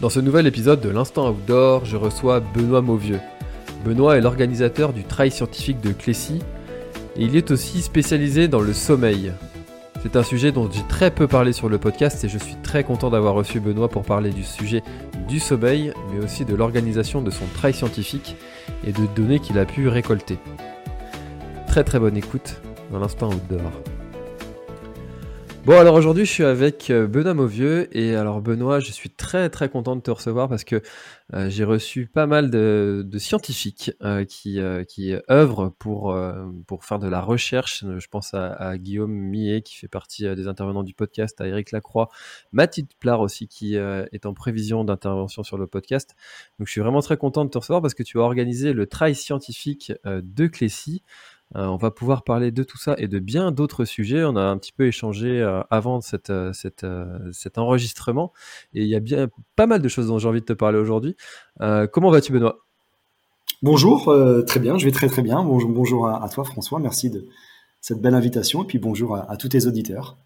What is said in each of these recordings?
Dans ce nouvel épisode de l'Instant Outdoor, je reçois Benoît Mauvieux. Benoît est l'organisateur du Trail scientifique de Clécy et il est aussi spécialisé dans le sommeil. C'est un sujet dont j'ai très peu parlé sur le podcast et je suis très content d'avoir reçu Benoît pour parler du sujet du sommeil, mais aussi de l'organisation de son trail scientifique et de données qu'il a pu récolter. Très très bonne écoute dans l'instant outdoor. Bon alors aujourd'hui je suis avec euh, Benoît Mauvieux et alors Benoît je suis très très content de te recevoir parce que euh, j'ai reçu pas mal de, scientifiques euh, qui, euh, qui œuvrent pour, pour faire de la recherche. Je pense à, Guillaume Millet qui fait partie des intervenants du podcast, à Eric Lacroix, Mathilde Plard aussi qui est en prévision d'intervention sur le podcast. Donc je suis vraiment très content de te recevoir parce que tu as organisé le trail scientifique de Clécy. Euh, on va pouvoir parler de tout ça et de bien d'autres sujets. On a un petit peu échangé euh, avant cette, euh, cette, cet enregistrement et il y a bien pas mal de choses dont j'ai envie de te parler aujourd'hui. Comment vas-tu, Benoît? Bonjour, très bien, je vais très très bien. Bonjour, bonjour à, à toi François, merci de cette belle invitation et puis bonjour à, à tous tes auditeurs.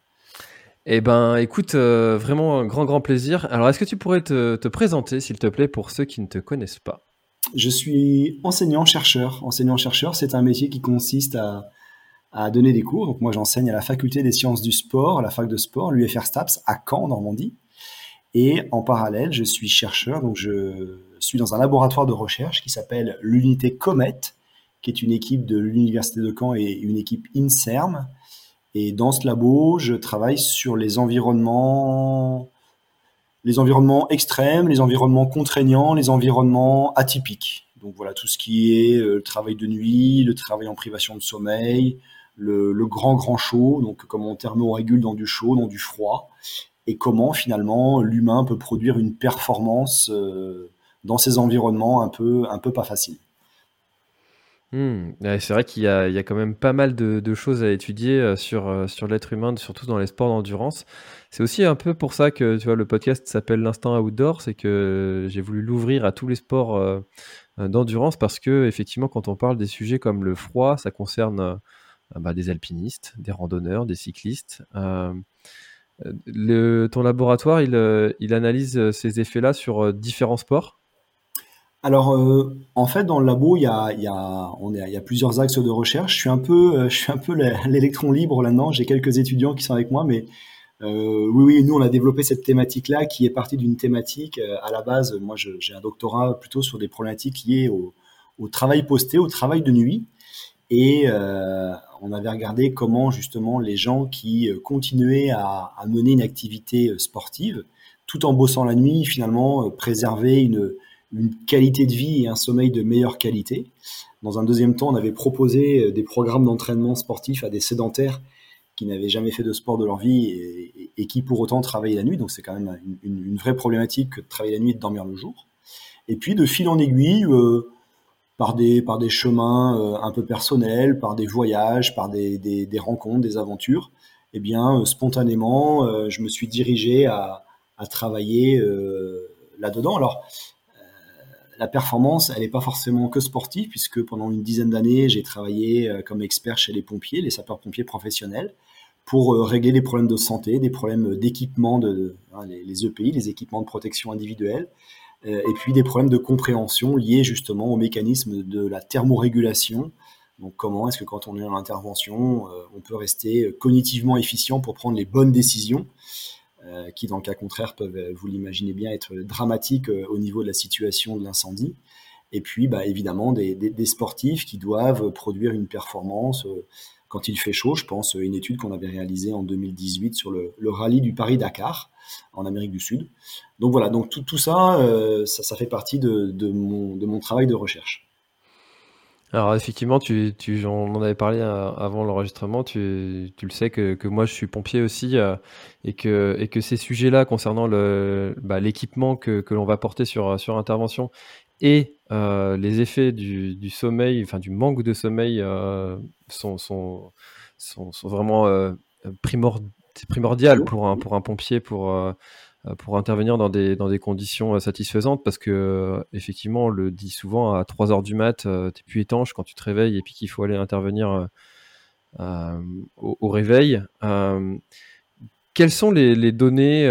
Eh ben, écoute, vraiment un grand grand plaisir. Alors, est-ce que tu pourrais te, te présenter, s'il te plaît, pour ceux qui ne te connaissent pas? Je suis enseignant-chercheur. Enseignant-chercheur, c'est un métier qui consiste à, donner des cours. Donc moi, j'enseigne à la faculté des sciences du sport, à la fac de sport, l'UFR STAPS, à Caen, Normandie. Et en parallèle, je suis chercheur, donc je suis dans un laboratoire de recherche qui s'appelle l'unité Comet, qui est une équipe de l'Université de Caen et une équipe INSERM. Et dans ce labo, je travaille sur les environnements, les environnements extrêmes, les environnements contraignants, les environnements atypiques. Donc voilà, tout ce qui est euh, le travail de nuit, le travail en privation de sommeil, le, grand grand chaud, donc comment on thermorégule dans du chaud, dans du froid, et comment finalement l'humain peut produire une performance euh, dans ces environnements un peu, un peu pas faciles. Ouais, c'est vrai qu'il y a, quand même pas mal de, choses à étudier euh, sur, euh, sur l'être humain, surtout dans les sports d'endurance. C'est aussi un peu pour ça que tu vois, le podcast s'appelle l'Instant Outdoor, c'est que j'ai voulu l'ouvrir à tous les sports euh, d'endurance parce que effectivement, quand on parle des sujets comme le froid, ça concerne bah, des alpinistes, des randonneurs, des cyclistes. Le, ton laboratoire, il, analyse ces effets-là sur différents sports. Alors, euh, en fait, dans le labo, il y a, plusieurs axes de recherche. Je suis un peu, euh, l'électron libre là-dedans. J'ai quelques étudiants qui sont avec moi, mais euh, oui, oui, nous, on a développé cette thématique-là qui est partie d'une thématique. à la base, moi, j'ai un doctorat plutôt sur des problématiques liées au, travail posté, au travail de nuit. Et on avait regardé comment justement les gens qui continuaient à, à mener une activité sportive, tout en bossant la nuit, finalement, préservaient une, une qualité de vie et un sommeil de meilleure qualité. Dans un deuxième temps, on avait proposé euh, des programmes d'entraînement sportif à des sédentaires qui n'avaient jamais fait de sport de leur vie et, qui pour autant travaillaient la nuit. Donc c'est quand même une, vraie problématique que de travailler la nuit et de dormir le jour. Et puis de fil en aiguille, euh, par des, par des chemins euh, un peu personnels, par des voyages, par des, des, rencontres, des aventures, eh bien, spontanément, je me suis dirigé à, à travailler là-dedans. Alors, la performance, elle n'est pas forcément que sportive, puisque pendant une dizaine d'années, j'ai travaillé euh, comme expert chez les pompiers, les sapeurs-pompiers professionnels, pour euh, régler des problèmes de santé, des problèmes d'équipement, de, hein, les, EPI, les équipements de protection individuelle, euh, et puis des problèmes de compréhension liés justement au mécanisme de la thermorégulation. Donc comment est-ce que quand on est en intervention, on peut rester cognitivement efficient pour prendre les bonnes décisions qui dans le cas contraire peuvent, euh, vous l'imaginez bien, être dramatiques euh, au niveau de la situation de l'incendie. Et puis, bah, évidemment, des, sportifs qui doivent produire une performance. euh, quand il fait chaud. Je pense à une étude qu'on avait réalisée en 2018 sur le, rallye du Paris-Dakar en Amérique du Sud. Donc voilà, donc tout, ça, ça, fait partie de mon travail de recherche. Alors effectivement, tu, tu, on en avait parlé euh, avant l'enregistrement, tu, tu, le sais que, que, moi je suis pompier aussi euh, et, que, et que ces sujets-là concernant le, bah, l'équipement que, que l'on va porter sur, sur intervention et euh, les effets du, du, sommeil, enfin du manque de sommeil euh, sont, sont, sont, sont, vraiment euh, primordial pour un, pour un pompier pour euh, pour intervenir dans des, dans des conditions euh, satisfaisantes parce que euh, effectivement on le dit souvent à 3 heures du mat t'es plus étanche quand tu te réveilles et puis qu'il faut aller intervenir au, réveil. Quelles sont les, données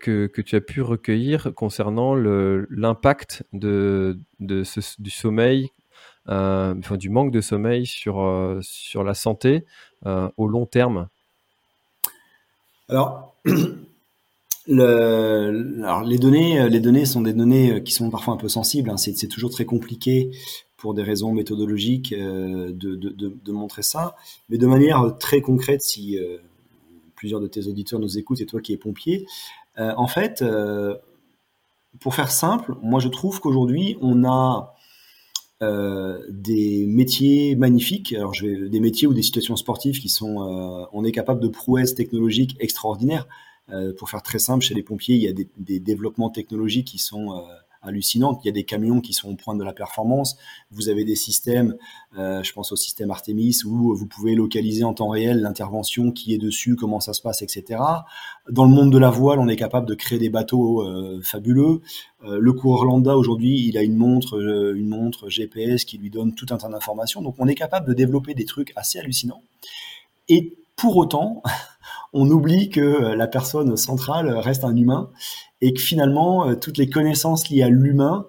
que, que, tu as pu recueillir concernant l'impact de, de du sommeil, enfin, du manque de sommeil sur, sur la santé au long terme? Alors, Les données, euh, les données sont des données euh, qui sont parfois un peu sensibles. Hein. C'est toujours très compliqué pour des raisons méthodologiques euh, de, montrer ça, mais de manière très concrète, si plusieurs de tes auditeurs nous écoutent et toi qui es pompier, en fait, pour faire simple, moi je trouve qu'aujourd'hui on a des métiers magnifiques, alors je vais, des métiers ou des situations sportives qui sont, on est capable de prouesses technologiques extraordinaires. Euh, pour faire très simple, chez les pompiers, il y a des, des développements technologiques qui sont euh, hallucinants. Il y a des camions qui sont au point de la performance. Vous avez des systèmes, euh, je pense au système Artemis, où vous pouvez localiser en temps réel l'intervention qui est dessus, comment ça se passe, etc. Dans le monde de la voile, on est capable de créer des bateaux euh, fabuleux. Euh, le coureur lambda aujourd'hui, il a une montre, euh, une montre GPS qui lui donne tout un tas d'informations. Donc, on est capable de développer des trucs assez hallucinants. Et pour autant, on oublie que euh, la personne centrale reste un humain et que finalement, euh, toutes les connaissances liées à l'humain,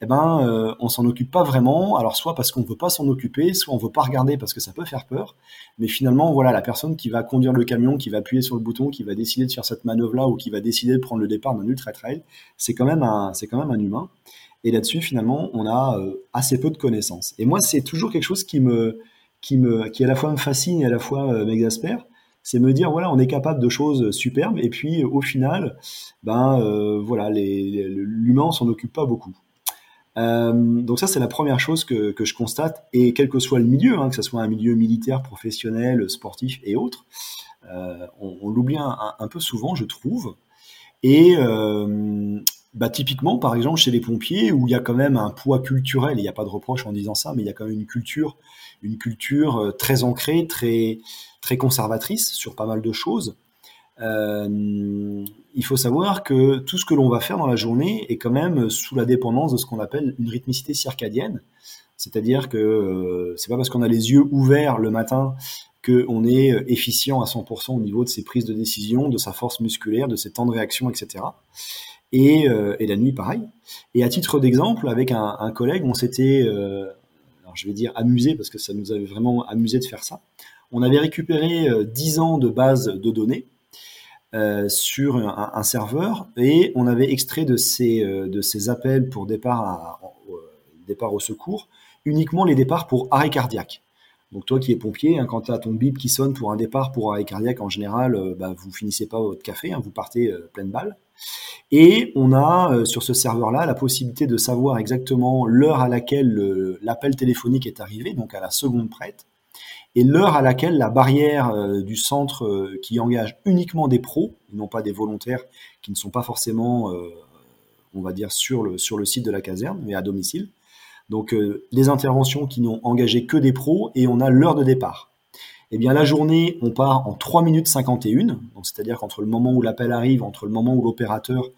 eh ben, euh, on s'en occupe pas vraiment. Alors, soit parce qu'on veut pas s'en occuper, soit on veut pas regarder parce que ça peut faire peur. Mais finalement, voilà, la personne qui va conduire le camion, qui va appuyer sur le bouton, qui va décider de faire cette manœuvre-là ou qui va décider de prendre le départ d'un ultra trail, c'est quand même un, c'est quand même un humain. Et là-dessus, finalement, on a assez peu de connaissances. Et moi, c'est toujours quelque chose qui me, qui me, qui à la fois me fascine et à la fois m'exaspère c'est me dire voilà on est capable de choses superbes et puis au final ben euh, voilà l'humain s'en occupe pas beaucoup. Euh, donc ça c'est la première chose que, que, je constate et quel que soit le milieu hein, que ce soit un milieu militaire professionnel sportif et autres euh, on, l'oublie un, un, peu souvent je trouve. Et euh, bah, typiquement, par exemple, chez les pompiers, où il y a quand même un poids culturel, il n'y a pas de reproche en disant ça, mais il y a quand même une culture, une culture euh, très ancrée, très, très conservatrice sur pas mal de choses. Euh, il faut savoir que tout ce que l'on va faire dans la journée est quand même sous la dépendance de ce qu'on appelle une rythmicité circadienne. C'est-à-dire que euh, c'est pas parce qu'on a les yeux ouverts le matin qu'on est efficient à 100% au niveau de ses prises de décision, de sa force musculaire, de ses temps de réaction, etc. Et, euh, et la nuit, pareil. Et à titre d'exemple, avec un, collègue, on s'était, euh, alors je vais dire amusé parce que ça nous avait vraiment amusé de faire ça. On avait récupéré euh, 10 ans de base de données euh, sur un, serveur et on avait extrait de ces, euh, de ces appels pour départ, à, au secours uniquement les départs pour arrêt cardiaque. Donc toi qui es pompier, hein, quand tu as ton bip qui sonne pour un départ pour arrêt cardiaque, en général, euh, bah, vous finissez pas votre café, hein, vous partez euh, pleine balle. Et on a euh, sur ce serveur-là la possibilité de savoir exactement l'heure à laquelle l'appel téléphonique est arrivé, donc à la seconde prête, et l'heure à laquelle la barrière du centre qui engage uniquement des pros, et non pas des volontaires qui ne sont pas forcément, on va dire, sur le, sur le site de la caserne, mais à domicile, donc euh, les interventions qui n'ont engagé que des pros et on a l'heure de départ. Eh bien la journée, on part en 3 minutes 51, donc c'est-à-dire qu'entre le moment où l'appel arrive, entre le moment où l'opérateur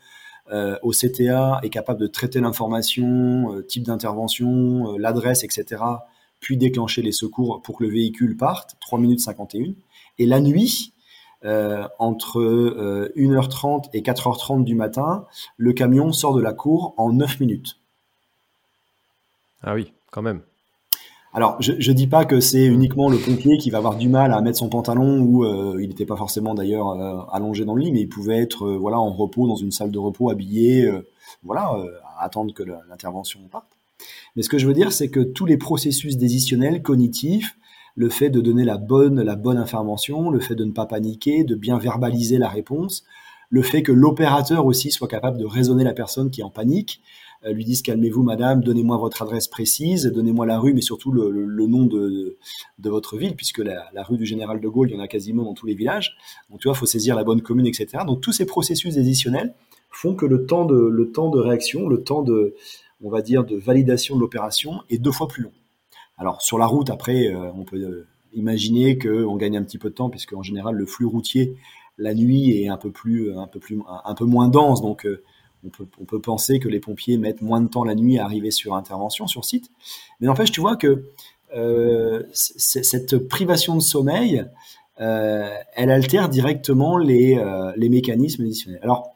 euh, au CTA est capable de traiter l'information, euh, type d'intervention, euh, l'adresse, etc., puis déclencher les secours pour que le véhicule parte, 3 minutes 51. Et la nuit, entre 1h30 et 4h30 du matin, le camion sort de la cour en 9 minutes. Ah oui, quand même. Alors, je ne dis pas que c'est uniquement le pompier qui va avoir du mal à mettre son pantalon ou euh, il n'était pas forcément d'ailleurs euh, allongé dans le lit, mais il pouvait être euh, voilà en repos dans une salle de repos habillé, voilà, à attendre que l'intervention parte. Mais ce que je veux dire, c'est que tous les processus décisionnels cognitifs, le fait de donner la bonne, la bonne information, le fait de ne pas paniquer, de bien verbaliser la réponse, le fait que l'opérateur aussi soit capable de raisonner la personne qui est en panique, lui dise calmez-vous madame, donnez-moi votre adresse précise, donnez-moi la rue, mais surtout le, nom de, votre ville, puisque la, rue du Général de Gaulle, il y en a quasiment dans tous les villages. Donc tu vois, il faut saisir la bonne commune, etc. Donc tous ces processus additionnels font que le temps de, réaction, le temps de, on va dire, de validation de l'opération est deux fois plus long. Alors sur la route, après, euh, on peut euh, imaginer qu'on gagne un petit peu de temps, puisque en général, le flux routier la nuit est un peu plus, un peu plus, un peu moins dense, donc euh, on peut, on peut penser que les pompiers mettent moins de temps la nuit à arriver sur intervention, sur site. Mais n'empêche, tu vois que cette privation de sommeil, elle altère directement les, les mécanismes additionnels. Alors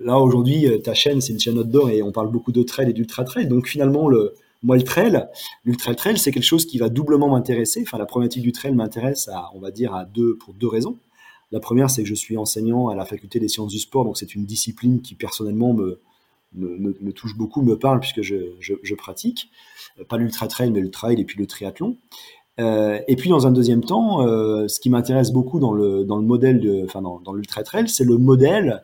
là aujourd'hui, ta chaîne, c'est une chaîne outdoor et on parle beaucoup de trail et d'ultra trail, donc finalement le moi, le trail, l'ultra c'est quelque chose qui va doublement m'intéresser. Enfin, la problématique du trail m'intéresse, on va dire, à deux, pour deux raisons. La première, c'est que je suis enseignant à la faculté des sciences du sport, donc c'est une discipline qui personnellement me, touche beaucoup, me parle puisque je, pratique. Pas l'ultra trail, mais le trail et puis le triathlon. Euh, et puis dans un deuxième temps, euh, ce qui m'intéresse beaucoup dans le, dans le modèle enfin dans, dans l'ultra trail, c'est le modèle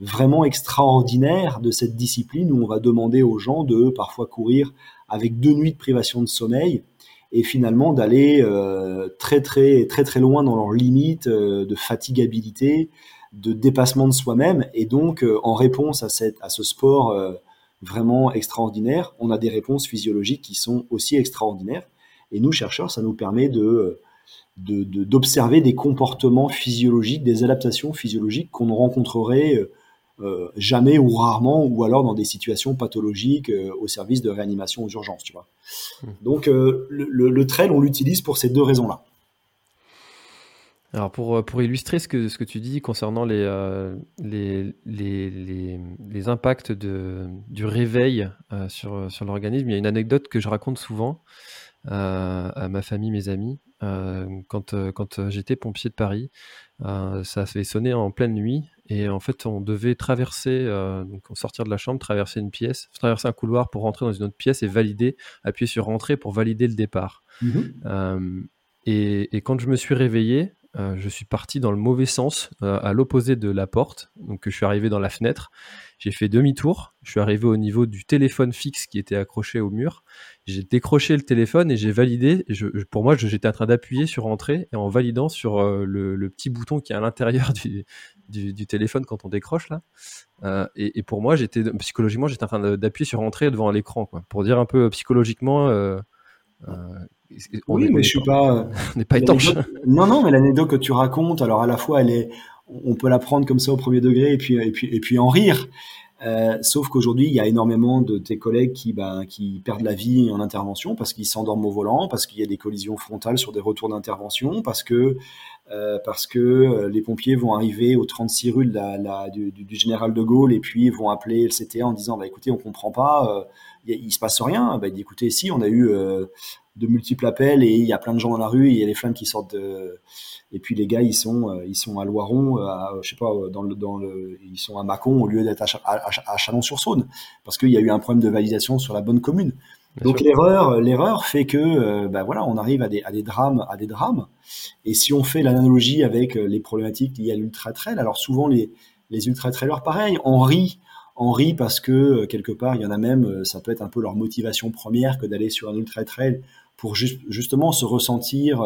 vraiment extraordinaire de cette discipline où on va demander aux gens de parfois courir avec deux nuits de privation de sommeil et finalement d'aller euh, très très très très loin dans leurs limites euh, de fatigabilité, de dépassement de soi-même. Et donc euh, en réponse à, cette, à ce sport vraiment extraordinaire, on a des réponses physiologiques qui sont aussi extraordinaires. Et nous chercheurs ça nous permet de d'observer des comportements physiologiques, des adaptations physiologiques qu'on rencontrerait euh, jamais ou rarement, ou alors dans des situations pathologiques euh, au service de réanimation aux urgences, tu vois. Hmm. Donc euh, le, trail, on l'utilise pour ces deux raisons-là. Alors pour, pour illustrer ce que, ce que tu dis concernant les, les, les, les, impacts de, du réveil sur, sur l'organisme, il y a une anecdote que je raconte souvent à ma famille, mes amis. quand quand j'étais pompier de Paris, ça fait sonner en pleine nuit et en fait, on devait traverser, euh, donc sortir de la chambre, traverser une pièce, traverser un couloir pour rentrer dans une autre pièce et valider, appuyer sur rentrer pour valider le départ. Mmh euh, et, quand je me suis réveillé, euh, je suis parti dans le mauvais sens, à l'opposé de la porte. Donc, je suis arrivé dans la fenêtre. J'ai fait demi-tour. Je suis arrivé au niveau du téléphone fixe qui était accroché au mur. J'ai décroché le téléphone et j'ai validé. Je, pour moi, j'étais en train d'appuyer sur entrée et en validant sur le, le, petit bouton qui est à l'intérieur du, du, téléphone quand on décroche là. Euh, et, pour moi, j'étais psychologiquement, j'étais en train d'appuyer sur entrée devant l'écran, quoi, pour dire un peu psychologiquement. Euh, euh, on oui, mais je suis pas. on n'est pas étanche. Non, non, mais l'anecdote que tu racontes, alors à la fois, elle est, on peut la prendre comme ça au premier degré et puis et puis et puis en rire. sauf qu'aujourd'hui, il y a énormément de tes collègues qui, ben, qui perdent la vie en intervention parce qu'ils s'endorment au volant, parce qu'il y a des collisions frontales sur des retours d'intervention, parce que euh, parce que euh, les pompiers vont arriver au 36 rue de la, la, du, général de Gaulle et puis vont appeler le CTA en disant bah écoutez on comprend pas, euh, il, se passe rien. Bah, écoutez si on a eu euh, de multiples appels et il y a plein de gens dans la rue, il y a les flammes qui sortent de... et puis les gars ils sont ils sont à Loiron, à, je sais pas dans le dans le ils sont à Mâcon au lieu d'être à, à Chalon-sur-Saône parce qu'il y a eu un problème de validation sur la bonne commune. Donc l'erreur, l'erreur fait que, euh, bah voilà, on arrive à des, à des drames, à des drames. Et si on fait l'analogie avec euh, les problématiques liées à l'ultra trail, alors souvent les, les ultra trailers, pareil, on rit, on rit parce que euh, quelque part, il y en a même, ça peut être un peu leur motivation première que d'aller sur un ultra trail pour justement se ressentir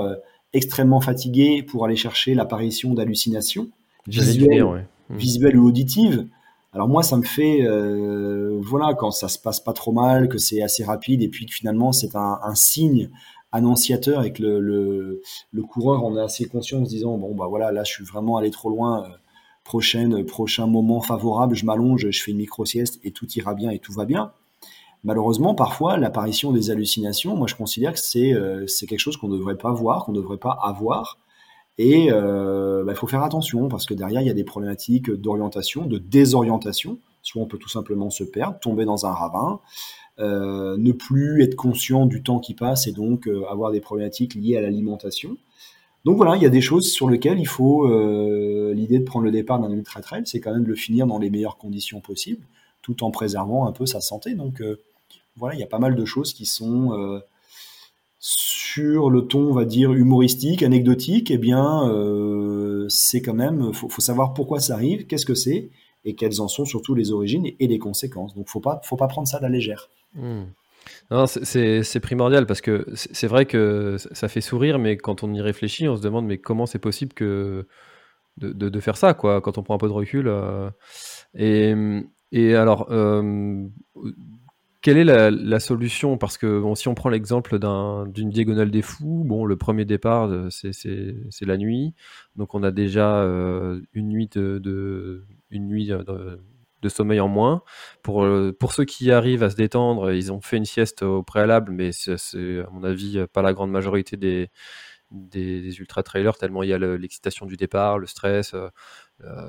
extrêmement fatigué pour aller chercher l'apparition d'hallucinations visuelles, mmh. visuelles ou auditives. Alors moi, ça me fait, euh, voilà, quand ça se passe pas trop mal, que c'est assez rapide, et puis que finalement c'est un, un, signe annonciateur et que le, le, le, coureur en est assez conscient en se disant bon bah voilà, là je suis vraiment allé trop loin. Euh, prochaine, prochain moment favorable, je m'allonge, je fais une micro sieste et tout ira bien et tout va bien. Malheureusement, parfois, l'apparition des hallucinations, moi je considère que c'est euh, quelque chose qu'on ne devrait pas voir, qu'on ne devrait pas avoir et euh, bah, il faut faire attention parce que derrière, il y a des problématiques d'orientation, de désorientation. Soit on peut tout simplement se perdre, tomber dans un ravin, euh, ne plus être conscient du temps qui passe et donc avoir des problématiques liées à l'alimentation. Donc voilà, il y a des choses sur lesquelles il faut. L'idée de prendre le départ d'un ultra trail, c'est quand même de le finir dans les meilleures conditions possibles, tout en préservant un peu sa santé. Donc voilà, il y a pas mal de choses qui sont sur le ton, on va dire, humoristique, anecdotique, eh bien, euh, c'est quand même, faut, faut savoir pourquoi ça arrive, qu'est-ce que c'est, et quelles en sont surtout les origines et les conséquences. Donc, faut pas, faut pas prendre ça à la légère. Hmm. C'est primordial parce que c'est vrai que ça fait sourire, mais quand on y réfléchit, on se demande mais comment c'est possible que de, faire ça, quoi, quand on prend un peu de recul. Euh. et, alors, euh, quelle est la, solution? Parce que si on prend l'exemple d'une diagonale des fous, le premier départ, euh, c'est la nuit. Donc on a déjà euh, une nuit, de, sommeil en moins. Pour, euh, pour ceux qui arrivent à se détendre, ils ont fait une sieste au préalable, mais c'est à mon avis pas la grande majorité des, ultra-trailers, tellement il y a l'excitation du départ, le stress.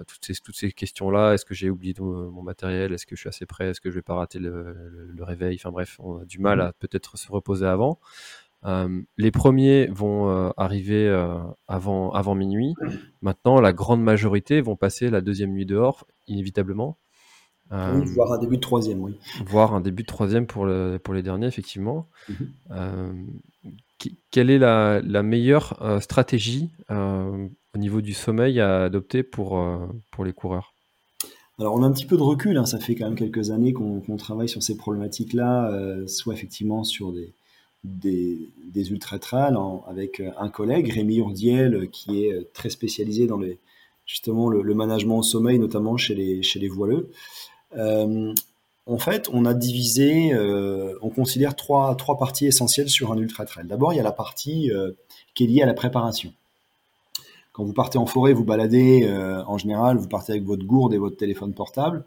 Toutes ces, toutes ces questions-là. Est-ce que j'ai oublié mon matériel? Est-ce que je suis assez prêt? Est-ce que je vais pas rater le, réveil? Enfin bref, on a du mal mmh. à peut-être se reposer avant. Euh, les premiers vont euh, arriver avant, avant minuit. Maintenant, la grande majorité vont passer la deuxième nuit dehors, inévitablement. Oui, voire un début de troisième, oui. Voire un début de troisième pour, le, pour les derniers, effectivement. Mmh. Quelle est la, meilleure stratégie au niveau du sommeil à adopter pour, euh, pour les coureurs? Alors on a un petit peu de recul, hein. ça fait quand même quelques années qu'on travaille sur ces problématiques-là, euh, soit effectivement sur des, des, ultra trails avec euh, un collègue, Rémi Urdiel, qui est très spécialisé dans les, justement le, management au sommeil, notamment chez les, chez les voileux. En fait, on a divisé, on considère trois, parties essentielles sur un ultra trail. D'abord, il y a la partie qui est liée à la préparation. Quand vous partez en forêt, vous baladez, euh, en général, vous partez avec votre gourde et votre téléphone portable.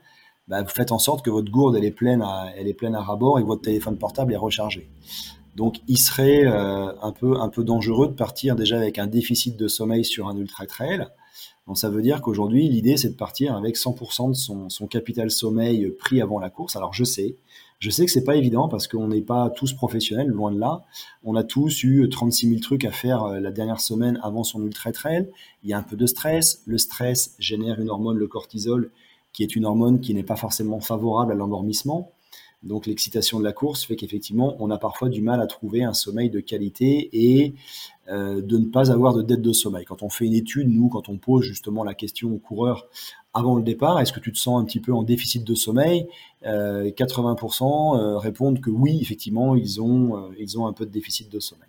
Bah, vous faites en sorte que votre gourde est pleine à, elle est pleine à rabord et que votre téléphone portable est rechargé. Donc, il serait euh, un peu un peu dangereux de partir déjà avec un déficit de sommeil sur un ultra trail. Donc, ça veut dire qu'aujourd'hui, l'idée c'est de partir avec 100% de son, capital sommeil pris avant la course. Alors, je sais, je sais que c'est pas évident parce qu'on n'est pas tous professionnels, loin de là. On a tous eu 36 000 trucs à faire euh, la dernière semaine avant son ultra trail. Il y a un peu de stress. Le stress génère une hormone, le cortisol, qui est une hormone qui n'est pas forcément favorable à l'endormissement. Donc l'excitation de la course fait qu'effectivement, on a parfois du mal à trouver un sommeil de qualité et euh, de ne pas avoir de dette de sommeil. Quand on fait une étude, nous, quand on pose justement la question aux coureurs avant le départ, est-ce que tu te sens un petit peu en déficit de sommeil 80% euh, euh, répondent que oui, effectivement, ils ont, euh, ils ont un peu de déficit de sommeil.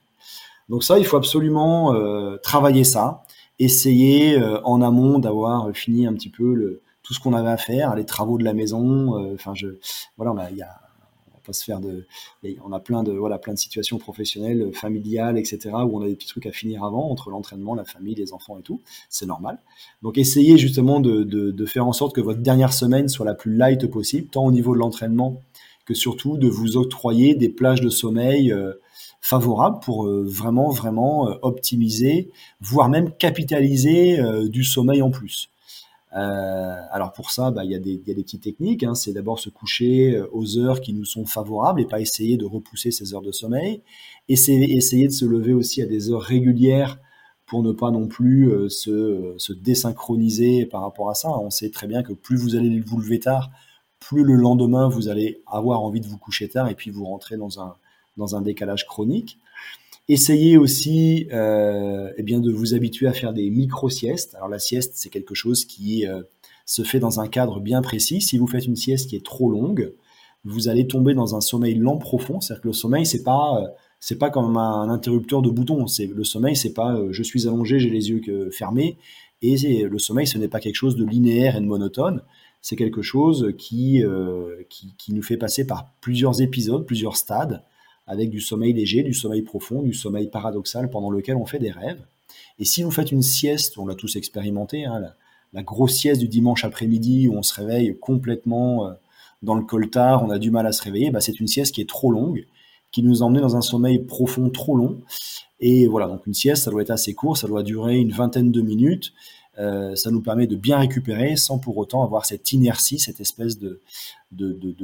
Donc ça, il faut absolument travailler ça, essayer en amont d'avoir fini un petit peu tout ce qu'on avait à faire, les travaux de la maison. Enfin, voilà, il y a on a plein de voilà plein de situations professionnelles, familiales, etc. où on a des petits trucs à finir avant entre l'entraînement, la famille, les enfants et tout. C'est normal. Donc essayez justement de, faire en sorte que votre dernière semaine soit la plus light possible, tant au niveau de l'entraînement que surtout de vous octroyer des plages de sommeil euh, favorables pour euh, vraiment euh, optimiser, voire même capitaliser du sommeil en plus. Euh, alors pour ça, bah, il y, a des, petites techniques. Hein. C'est d'abord se coucher euh, aux heures qui nous sont favorables et pas essayer de repousser ces heures de sommeil. Essayer, essayer de se lever aussi à des heures régulières pour ne pas non plus euh, se, désynchroniser par rapport à ça. On sait très bien que plus vous allez vous lever tard, plus le lendemain vous allez avoir envie de vous coucher tard et puis vous rentrez dans un décalage chronique. Essayez aussi euh, eh bien de vous habituer à faire des micro-siestes. Alors la sieste, c'est quelque chose qui euh, se fait dans un cadre bien précis. Si vous faites une sieste qui est trop longue, vous allez tomber dans un sommeil lent profond. C'est-à-dire que le sommeil, c'est pas euh, c'est pas comme un interrupteur de bouton. C'est le sommeil, c'est pas je suis allongé, j'ai les yeux fermés. Et le sommeil, ce n'est pas quelque chose de linéaire et de monotone. C'est quelque chose qui, qui, qui nous fait passer par plusieurs épisodes, plusieurs stades avec du sommeil léger, du sommeil profond, du sommeil paradoxal pendant lequel on fait des rêves. Et si vous faites une sieste, on l'a tous expérimenté, hein, la, grosse sieste du dimanche après-midi où on se réveille complètement euh, dans le coltard, on a du mal à se réveiller, bah c'est une sieste qui est trop longue, qui nous emmène dans un sommeil profond trop long. Et voilà, donc une sieste, ça doit être assez court, ça doit durer une vingtaine de minutes. Euh, ça nous permet de bien récupérer sans pour autant avoir cette inertie, cette espèce de,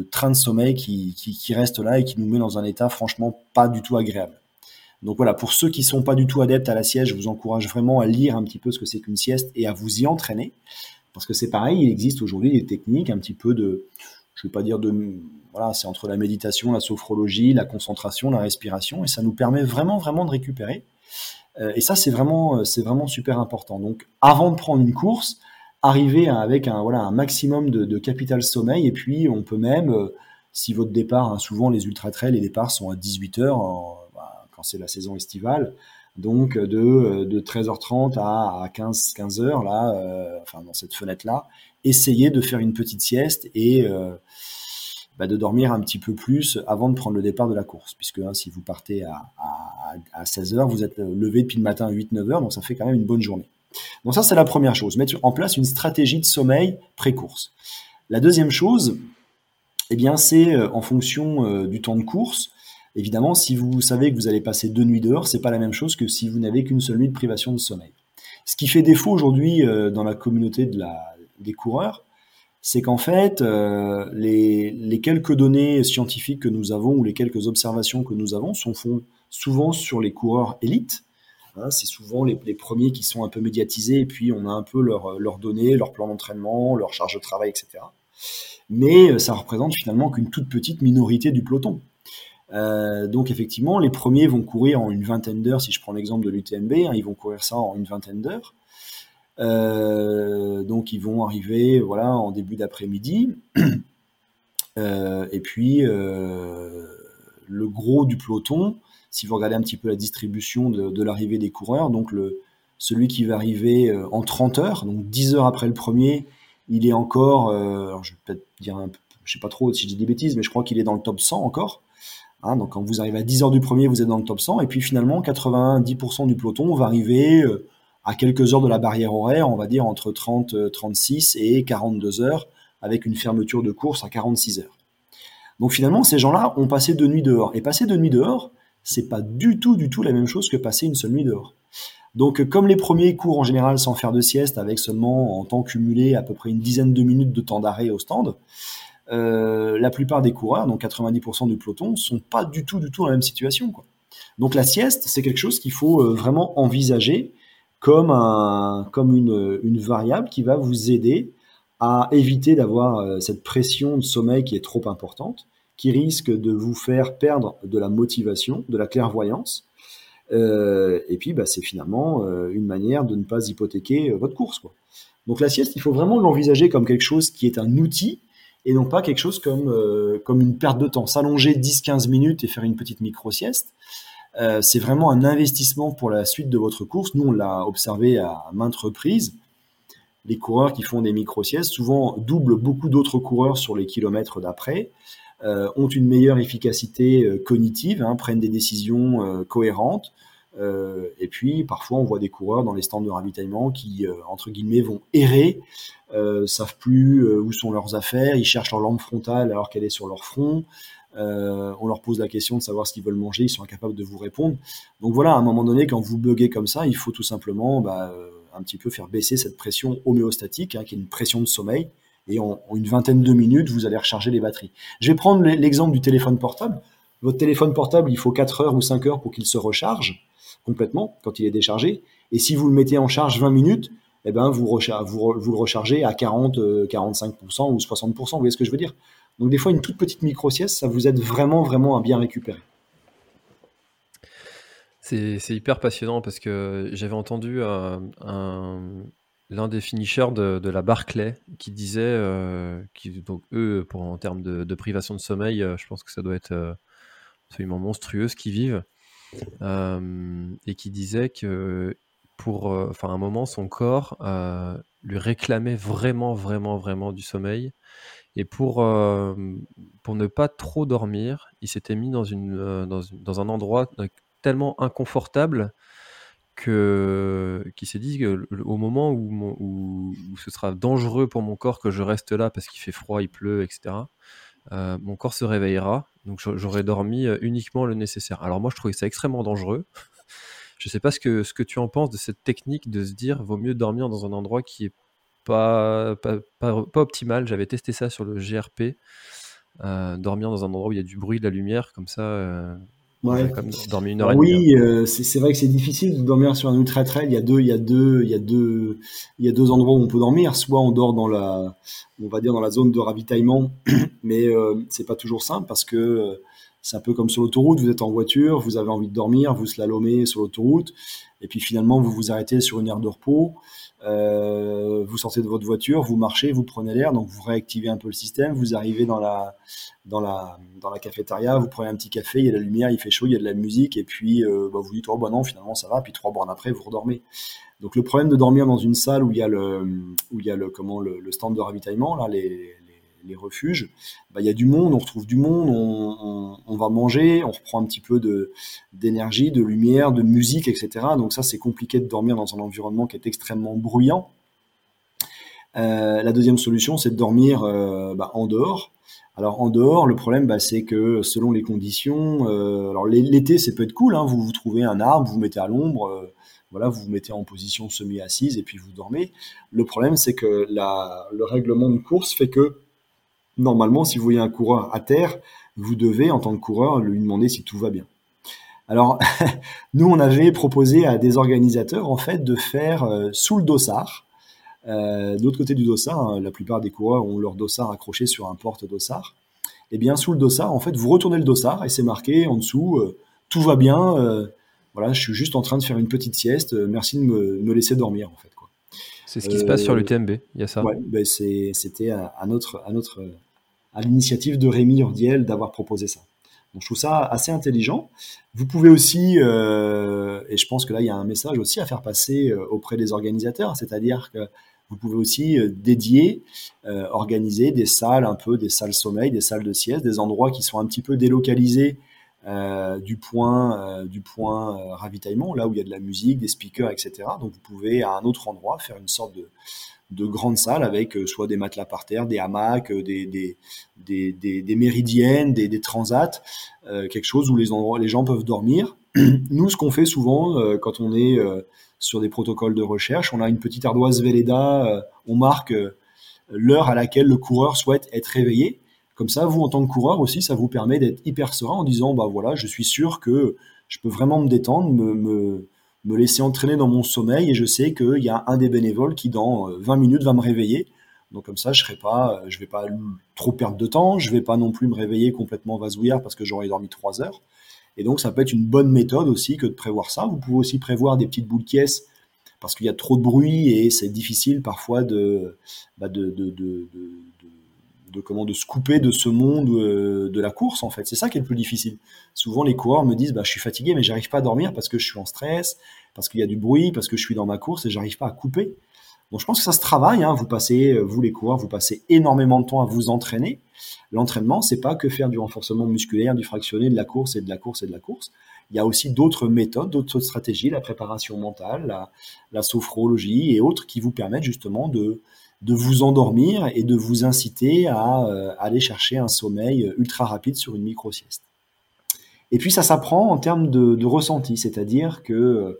train de sommeil qui, reste là et qui nous met dans un état franchement pas du tout agréable. Donc voilà, pour ceux qui sont pas du tout adeptes à la sieste, je vous encourage vraiment à lire un petit peu ce que c'est qu'une sieste et à vous y entraîner. Parce que c'est pareil, il existe aujourd'hui des techniques un petit peu de, je ne vais pas dire de, voilà, c'est entre la méditation, la sophrologie, la concentration, la respiration, et ça nous permet vraiment, vraiment de récupérer. Euh, et ça, c'est vraiment, c'est vraiment super important. Donc, avant de prendre une course, arriver avec un, voilà, un maximum de, capital sommeil, et puis on peut même, euh, si votre départ, hein, souvent les ultra trails, les départs sont à 18 h bah, quand c'est la saison estivale, donc de, de 13h30 à, 15, 15h, là, euh, enfin dans cette fenêtre-là, essayez de faire une petite sieste et euh, bah, de dormir un petit peu plus avant de prendre le départ de la course, puisque hein, si vous partez à, à, 16h, vous êtes levé depuis le matin à 8-9h, donc ça fait quand même une bonne journée. Donc ça, c'est la première chose, mettre en place une stratégie de sommeil pré-course. La deuxième chose, eh bien, c'est euh, en fonction euh, du temps de course. Évidemment, si vous savez que vous allez passer deux nuits dehors, c'est pas la même chose que si vous n'avez qu'une seule nuit de privation de sommeil. Ce qui fait défaut aujourd'hui dans la communauté de la, des coureurs, c'est qu'en fait, euh, les, quelques données scientifiques que nous avons ou les quelques observations que nous avons sont font souvent sur les coureurs élites. Hein, c'est souvent les, premiers qui sont un peu médiatisés et puis on a un peu leurs données, leur plan d'entraînement, leur charge de travail, etc. Mais euh, ça représente finalement qu'une toute petite minorité du peloton. Euh, donc effectivement, les premiers vont courir en une vingtaine d'heures, si je prends l'exemple de l'UTMB, hein, ils vont courir ça en une vingtaine d'heures. Euh, donc ils vont arriver voilà en début d'après-midi. Euh, et puis euh, le gros du peloton, si vous regardez un petit peu la distribution de, l'arrivée des coureurs, donc le, celui qui va arriver en 30 heures, donc 10 heures après le premier, il est encore, je vais peut-être dire un peu, sais pas trop si je dis des bêtises, mais je crois qu'il est dans le top 100 encore. Hein, donc quand vous arrivez à 10 heures du premier, vous êtes dans le top 100, et puis finalement 90% du peloton va arriver à quelques heures de la barrière horaire, on va dire entre 30, 36 et 42 heures, avec une fermeture de course à 46 heures. Donc finalement, ces gens-là ont passé deux nuits dehors. Et passer deux nuits dehors, c'est pas du tout, du tout la même chose que passer une seule nuit dehors. Donc comme les premiers courent en général sans faire de sieste, avec seulement en temps cumulé à peu près une dizaine de minutes de temps d'arrêt au stand, euh, la plupart des coureurs, donc 90% du peloton, sont pas du tout, du tout dans la même situation. Donc la sieste, c'est quelque chose qu'il faut euh, vraiment envisager comme, un, comme une, une variable qui va vous aider à éviter d'avoir euh, cette pression de sommeil qui est trop importante, qui risque de vous faire perdre de la motivation, de la clairvoyance. Euh, et puis, bah, c'est finalement euh, une manière de ne pas hypothéquer votre course. Quoi. Donc la sieste, il faut vraiment l'envisager comme quelque chose qui est un outil et non pas quelque chose comme, comme une perte de temps. S'allonger 10-15 minutes et faire une petite micro-sieste, euh, c'est vraiment un investissement pour la suite de votre course. Nous, on l'a observé à maintes reprises. Les coureurs qui font des micro-siestes souvent doublent beaucoup d'autres coureurs sur les kilomètres d'après, euh, ont une meilleure efficacité euh, cognitive, hein, prennent des décisions cohérentes. et puis parfois on voit des coureurs dans les stands de ravitaillement qui entre guillemets vont errer, savent plus où sont leurs affaires, ils cherchent leur lampe frontale alors qu'elle est sur leur front. Euh, on leur pose la question de savoir ce qu'ils veulent manger, ils sont incapables de vous répondre. Donc voilà, à un moment donné, quand vous buguez comme ça, il faut tout simplement bah, euh, un petit peu faire baisser cette pression homéostatique, hein, qui est une pression de sommeil. Et en, une vingtaine de minutes, vous allez recharger les batteries. Je vais prendre l'exemple du téléphone portable. Votre téléphone portable, il faut 4 heures ou 5 heures pour qu'il se recharge complètement quand il est déchargé. Et si vous le mettez en charge 20 minutes, eh ben vous, vous, le rechargez à 40, 45% euh, ou 60%. Vous voyez ce que je veux dire? Donc des fois, une toute petite micro-sieste, ça vous aide vraiment, vraiment à bien récupérer. C'est hyper passionnant parce que j'avais entendu l'un des finishers de, la Barclay qui disait, euh, eux, en termes de, privation de sommeil, euh, je pense que ça doit être euh, absolument monstrueux ce qu'ils vivent, et qui disait que pour, enfin, un moment, son corps lui réclamait vraiment, vraiment, vraiment du sommeil et pour, pour ne pas trop dormir, il s'était mis dans, une, dans, un endroit tellement inconfortable que qu'il s'est dit qu'au moment où, où, ce sera dangereux pour mon corps que je reste là parce qu'il fait froid, il pleut, etc., mon corps se réveillera. Donc j'aurais dormi uniquement le nécessaire. Alors moi, je trouvais ça extrêmement dangereux. je ne sais pas ce que, ce que tu en penses de cette technique de se dire vaut mieux dormir dans un endroit qui est pas, pas, pas, optimal. J'avais testé ça sur le GRP. Euh, dormir dans un endroit où il y a du bruit, de la lumière, comme ça, euh, Ouais. Comme dormir une heure et Oui, demie. hein. euh, c'est c'est vrai que c'est difficile de dormir sur un ultra trail. Il y a deux, il y a deux, il y a deux, il y a deux endroits où on peut dormir. Soit on dort dans la, on va dire dans la zone de ravitaillement, mais euh, c'est pas toujours simple parce que c'est un peu comme sur l'autoroute. Vous êtes en voiture, vous avez envie de dormir, vous slalomez sur l'autoroute, et puis finalement vous vous arrêtez sur une aire de repos. Euh, vous sortez de votre voiture, vous marchez, vous prenez l'air, donc vous réactivez un peu le système. Vous arrivez dans la, dans la, dans la cafétéria, vous prenez un petit café, il y a de la lumière, il fait chaud, il y a de la musique, et puis euh, bah, vous dites oh bah non finalement ça va, puis trois bornes après vous redormez. Donc le problème de dormir dans une salle où il y a le, où il y a le comment le, le stand de ravitaillement là, les, les, refuges, bah, il y a du monde, on retrouve du monde, on, va manger, on reprend un petit peu d'énergie, de lumière, de musique, etc. Donc ça c'est compliqué de dormir dans un environnement qui est extrêmement bruyant. Euh, la deuxième solution, c'est de dormir euh, bah, en dehors. Alors en dehors, le problème, bah, c'est que selon les conditions, euh, alors l'é- l'été, c'est peut être cool. Hein, vous vous trouvez un arbre, vous mettez à l'ombre, voilà, vous vous mettez en position semi-assise et puis vous dormez. Le problème, c'est que le règlement de course fait que normalement, si vous voyez un coureur à terre, vous devez, en tant que coureur, lui demander si tout va bien. Alors, nous, on avait proposé à des organisateurs, en fait, de faire euh, sous le dossard. Euh, de l'autre côté du dossard, hein, la plupart des coureurs ont leur dossard accroché sur un porte-dossard. Et bien, sous le dossard, en fait, vous retournez le dossard et c'est marqué en dessous euh, tout va bien. voilà, je suis juste en train de faire une petite sieste. merci de me, laisser dormir, en fait. C'est ce qui se passe sur euh, l'UTMB. Il y a ça. Ouais, ben c'était à, notre, à notre, à l'initiative de Rémi Urdiel d'avoir proposé ça. Donc je trouve ça assez intelligent. Vous pouvez aussi, euh, et je pense que là il y a un message aussi à faire passer euh, auprès des organisateurs, c'est-à-dire que vous pouvez aussi euh, dédier, euh, organiser des salles un peu, des salles sommeil, des salles de sieste, des endroits qui sont un petit peu délocalisés euh, du point, euh, du point euh, ravitaillement, là où il y a de la musique, des speakers, etc. Donc vous pouvez à un autre endroit faire une sorte de, de grande salle avec soit des matelas par terre, des hamacs, des, des, méridiennes, des, transats, quelque chose où les, gens peuvent dormir. Nous, ce qu'on fait souvent quand on est sur des protocoles de recherche, on a une petite ardoise Velleda, on marque l'heure à laquelle le coureur souhaite être réveillé. Comme ça, vous, en tant que coureur aussi, ça vous permet d'être hyper serein en disant, bah voilà, je suis sûr que je peux vraiment me détendre, me, laisser entraîner dans mon sommeil et je sais qu'il y a un des bénévoles qui, dans euh, 20 minutes, va me réveiller. Donc comme ça, je serai pas, je vais pas trop perdre de temps, je vais pas non plus me réveiller complètement vasouillard parce que j'aurais dormi 3 heures. Et donc ça peut être une bonne méthode aussi que de prévoir ça. Vous pouvez aussi prévoir des petites boules caisses parce qu'il y a trop de bruit et c'est difficile parfois de, bah de, de, de, de, comment de se couper de ce monde euh, de la course en fait. C'est ça qui est le plus difficile. Souvent les coureurs me disent bah, je suis fatigué mais j'arrive pas à dormir parce que je suis en stress, parce qu'il y a du bruit, parce que je suis dans ma course et j'arrive pas à couper. Donc je pense que ça se travaille. Hein. Vous passez, vous les coureurs, vous passez énormément de temps à vous entraîner. L'entraînement, c'est pas que faire du renforcement musculaire, du fractionné, de la course et de la course et de la course. Il y a aussi d'autres méthodes, d'autres stratégies, la préparation mentale, la, la sophrologie et autres qui vous permettent justement de, de vous endormir et de vous inciter à euh, aller chercher un sommeil ultra rapide sur une micro-sieste. Et puis ça s'apprend en termes de, ressenti, c'est-à-dire que,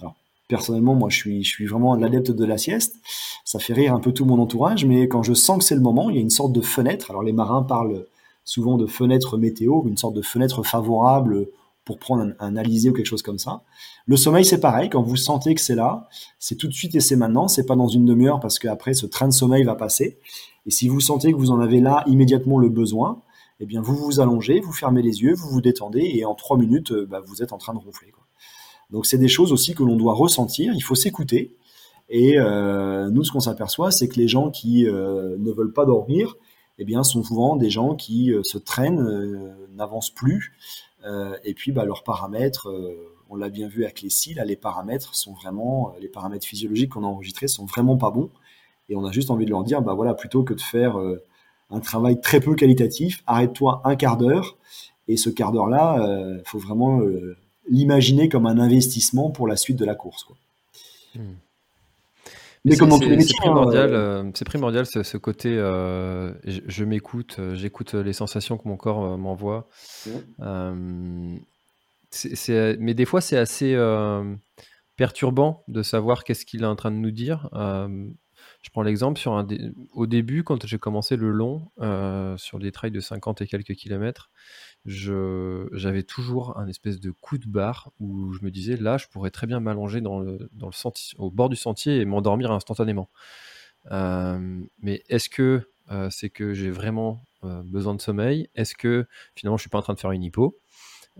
alors personnellement, moi je suis, je suis vraiment l'adepte de la sieste, ça fait rire un peu tout mon entourage, mais quand je sens que c'est le moment, il y a une sorte de fenêtre, alors les marins parlent souvent de fenêtre météo, une sorte de fenêtre favorable pour prendre un, un ou quelque chose comme ça. Le sommeil, c'est pareil. Quand vous sentez que c'est là, c'est tout de suite et c'est maintenant. C'est pas dans une demi-heure parce qu'après, ce train de sommeil va passer. Et si vous sentez que vous en avez là immédiatement le besoin, eh bien, vous vous allongez, vous fermez les yeux, vous vous détendez et en trois minutes, bah, vous êtes en train de ronfler. Donc, c'est des choses aussi que l'on doit ressentir. Il faut s'écouter. Et euh, nous, ce qu'on s'aperçoit, c'est que les gens qui euh, ne veulent pas dormir, eh bien, sont souvent des gens qui euh, se traînent, euh, n'avancent plus, euh, et puis bah, leurs paramètres, euh, on l'a bien vu avec les les paramètres sont vraiment, les paramètres physiologiques qu'on a enregistrés sont vraiment pas bons, et on a juste envie de leur dire, bah voilà, plutôt que de faire euh, un travail très peu qualitatif, arrête-toi un quart d'heure, et ce quart d'heure-là, il euh, faut vraiment euh, l'imaginer comme un investissement pour la suite de la course. Hmm. Mais comme c'est métiers, hein, primordial, euh, euh, c'est primordial ce, ce côté. euh, je je m'écoute, j'écoute les sensations que mon corps m'envoie. Ouais. C'est- c'est- mais des fois, c'est assez perturbant de savoir qu'est-ce qu'il est en train de nous dire. Euh, Je prends l'exemple sur un au début, quand j'ai commencé le long, sur des trails de 50 et quelques kilomètres, j'avais toujours un espèce de coup de barre où je me disais là, je pourrais très bien m'allonger dans le, sentier, au bord du sentier et m'endormir instantanément. mais est-ce que c'est que j'ai vraiment besoin de sommeil? Est-ce que finalement je suis pas en train de faire une hypo?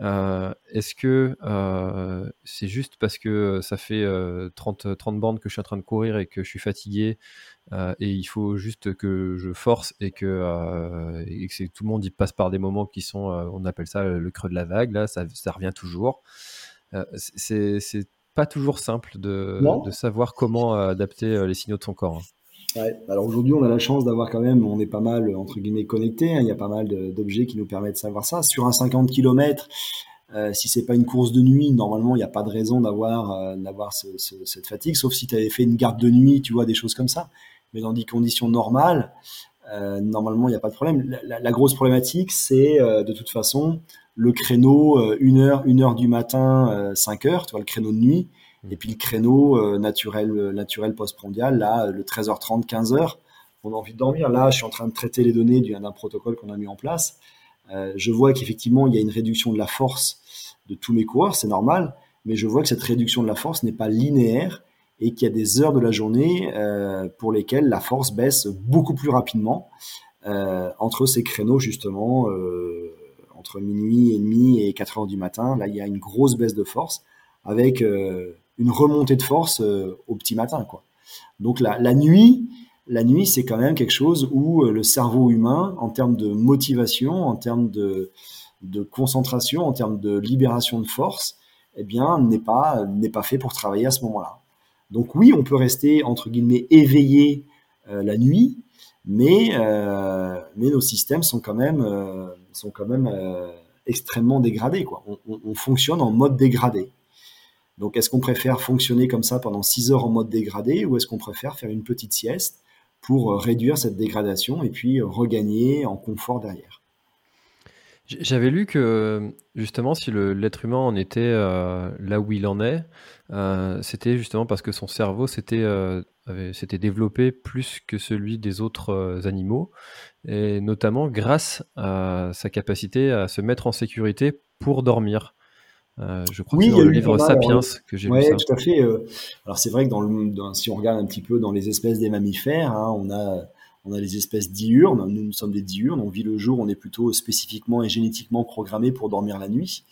Euh, est-ce que euh, c'est juste parce que ça fait 30, 30 bandes que je suis en train de courir et que je suis fatigué euh, et il faut juste que je force et que, et que tout le monde y passe par des moments qui sont, on appelle ça le creux de la vague, là, ça, ça revient toujours. c'est pas toujours simple de, de, savoir comment adapter les signaux de son corps. Hein. Alors aujourd'hui, on a la chance d'avoir quand même, on est pas mal entre guillemets connectés. Hein. il y a pas mal d'objets qui nous permettent de savoir ça. Sur un 50 km, euh, si c'est pas une course de nuit, normalement, il n'y a pas de raison d'avoir euh, cette fatigue, sauf si tu avais fait une garde de nuit, tu vois, des choses comme ça. Mais dans des conditions normales, euh, normalement, il n'y a pas de problème. La, grosse problématique, c'est de toute façon le créneau 1 heure, 1 heure du matin, 5 heures, tu vois, le créneau de nuit et puis le créneau euh, naturel, euh, naturel post-prandial, là, le 13h30, 15h, on a envie de dormir. Là, je suis en train de traiter les données d'un protocole qu'on a mis en place. Euh, je vois qu'effectivement, il y a une réduction de la force de tous mes coureurs, c'est normal, mais je vois que cette réduction de la force n'est pas linéaire et qu'il y a des heures de la journée euh, pour lesquelles la force baisse beaucoup plus rapidement euh, entre ces créneaux justement euh, entre minuit et demi et 4 heures du matin. Là, il y a une grosse baisse de force avec une remontée de force euh, au petit matin, quoi. Donc la, la nuit, la nuit, c'est quand même quelque chose où euh, le cerveau humain, en termes de motivation, en termes de, concentration, en termes de libération de force, eh bien, n'est pas, n'est pas fait pour travailler à ce moment-là. Donc oui, on peut rester, entre guillemets, éveillé euh, la nuit, mais, mais nos systèmes sont quand même, sont quand même extrêmement dégradés. Quoi. On, fonctionne en mode dégradé. Donc, est-ce qu'on préfère fonctionner comme ça pendant 6 heures en mode dégradé ou est-ce qu'on préfère faire une petite sieste pour euh, réduire cette dégradation et puis euh, regagner en confort derrière? J'avais lu que justement, si l'être humain en était euh, là où il en est, c'était justement parce que son cerveau s'était développé plus que celui des autres animaux, et notamment grâce à sa capacité à se mettre en sécurité pour dormir. Euh, je crois oui, que dans le livre Sapiens que j'ai lu ça. tout à fait. Euh, alors c'est vrai que dans le, si on regarde un petit peu dans les espèces des mammifères, hein, on a on a les espèces diurnes. Nous, nous sommes des diurnes. On vit le jour. On est plutôt spécifiquement et génétiquement programmé pour dormir la nuit.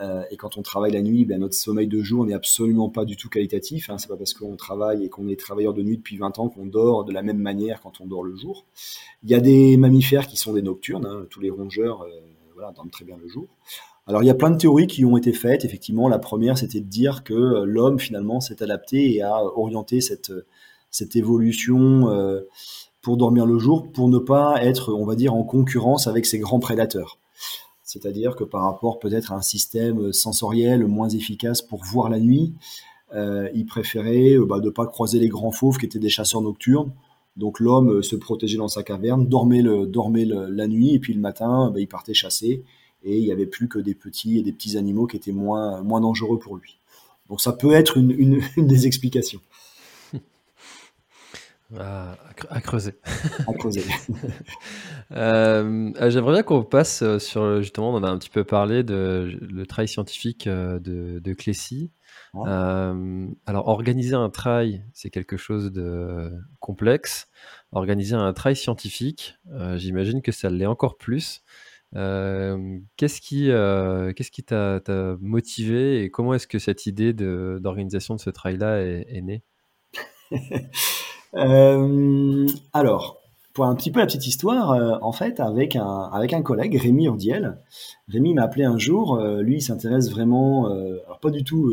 Euh, et quand on travaille la nuit, ben, notre sommeil de jour n'est absolument pas du tout qualitatif. Hein. C'est pas parce qu'on travaille et qu'on est travailleur de nuit depuis 20 ans qu'on dort de la même manière quand on dort le jour. Il y a des mammifères qui sont des nocturnes. Hein. Tous les rongeurs euh, voilà, dorment très bien le jour. Alors il y a plein de théories qui ont été faites. Effectivement, la première, c'était de dire que euh, l'homme finalement s'est adapté et a orienté cette, cette évolution euh, pour dormir le jour, pour ne pas être, on va dire, en concurrence avec ses grands prédateurs. C'est-à-dire que par rapport peut-être à un système sensoriel moins efficace pour voir la nuit, euh, il préférait euh, bah, de ne pas croiser les grands fauves qui étaient des chasseurs nocturnes. Donc l'homme se protégeait dans sa caverne, dormait, le, dormait la nuit, et puis le matin, bah, il partait chasser et il n'y avait plus que des petits et des petits animaux qui étaient moins, moins dangereux pour lui. Donc ça peut être une, une, des explications. À, creuser. À creuser. Euh, euh, j'aimerais bien qu'on passe euh, sur, justement, on en a un petit peu parlé, de, le trail scientifique de, de Clécy. alors, organiser un trail, c'est quelque chose de complexe. Organiser un trail scientifique, j'imagine que ça l'est encore plus. Qu'est-ce qui qu'est-ce t'a motivé et comment est-ce que cette idée d'organisation de, ce trail-là est, née? Alors, pour un petit peu la petite histoire, en fait, avec un, avec un collègue, Rémi Urdiel, Rémi m'a appelé un jour, lui, il s'intéresse vraiment, alors pas du tout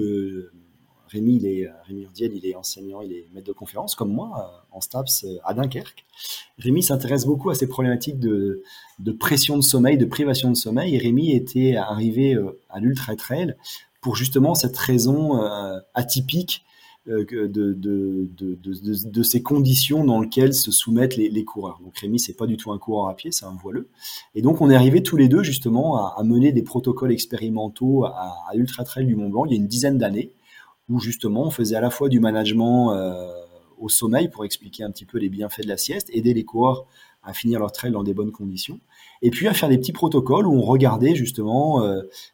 Rémi, il est, Rémi Urdiel, il est enseignant, il est maître de conférence, comme moi, euh, en STAPS euh, à Dunkerque. Rémi s'intéresse beaucoup à ces problématiques de, pression de sommeil, de privation de sommeil. Et Rémi était arrivé euh, à l'Ultra Trail pour justement cette raison atypique de, de, ces conditions dans lesquelles se soumettent les, coureurs. Donc Rémi, c'est pas du tout un coureur à pied, c'est un voileux. Et donc on est arrivé tous les deux justement à, mener des protocoles expérimentaux à, à l'Ultra Trail du Mont Blanc il y a une dizaine d'années où justement on faisait à la fois du management euh, au sommeil pour expliquer un petit peu les bienfaits de la sieste, aider les coureurs à finir leur trail dans des bonnes conditions. Et puis à faire des petits protocoles où on regardait justement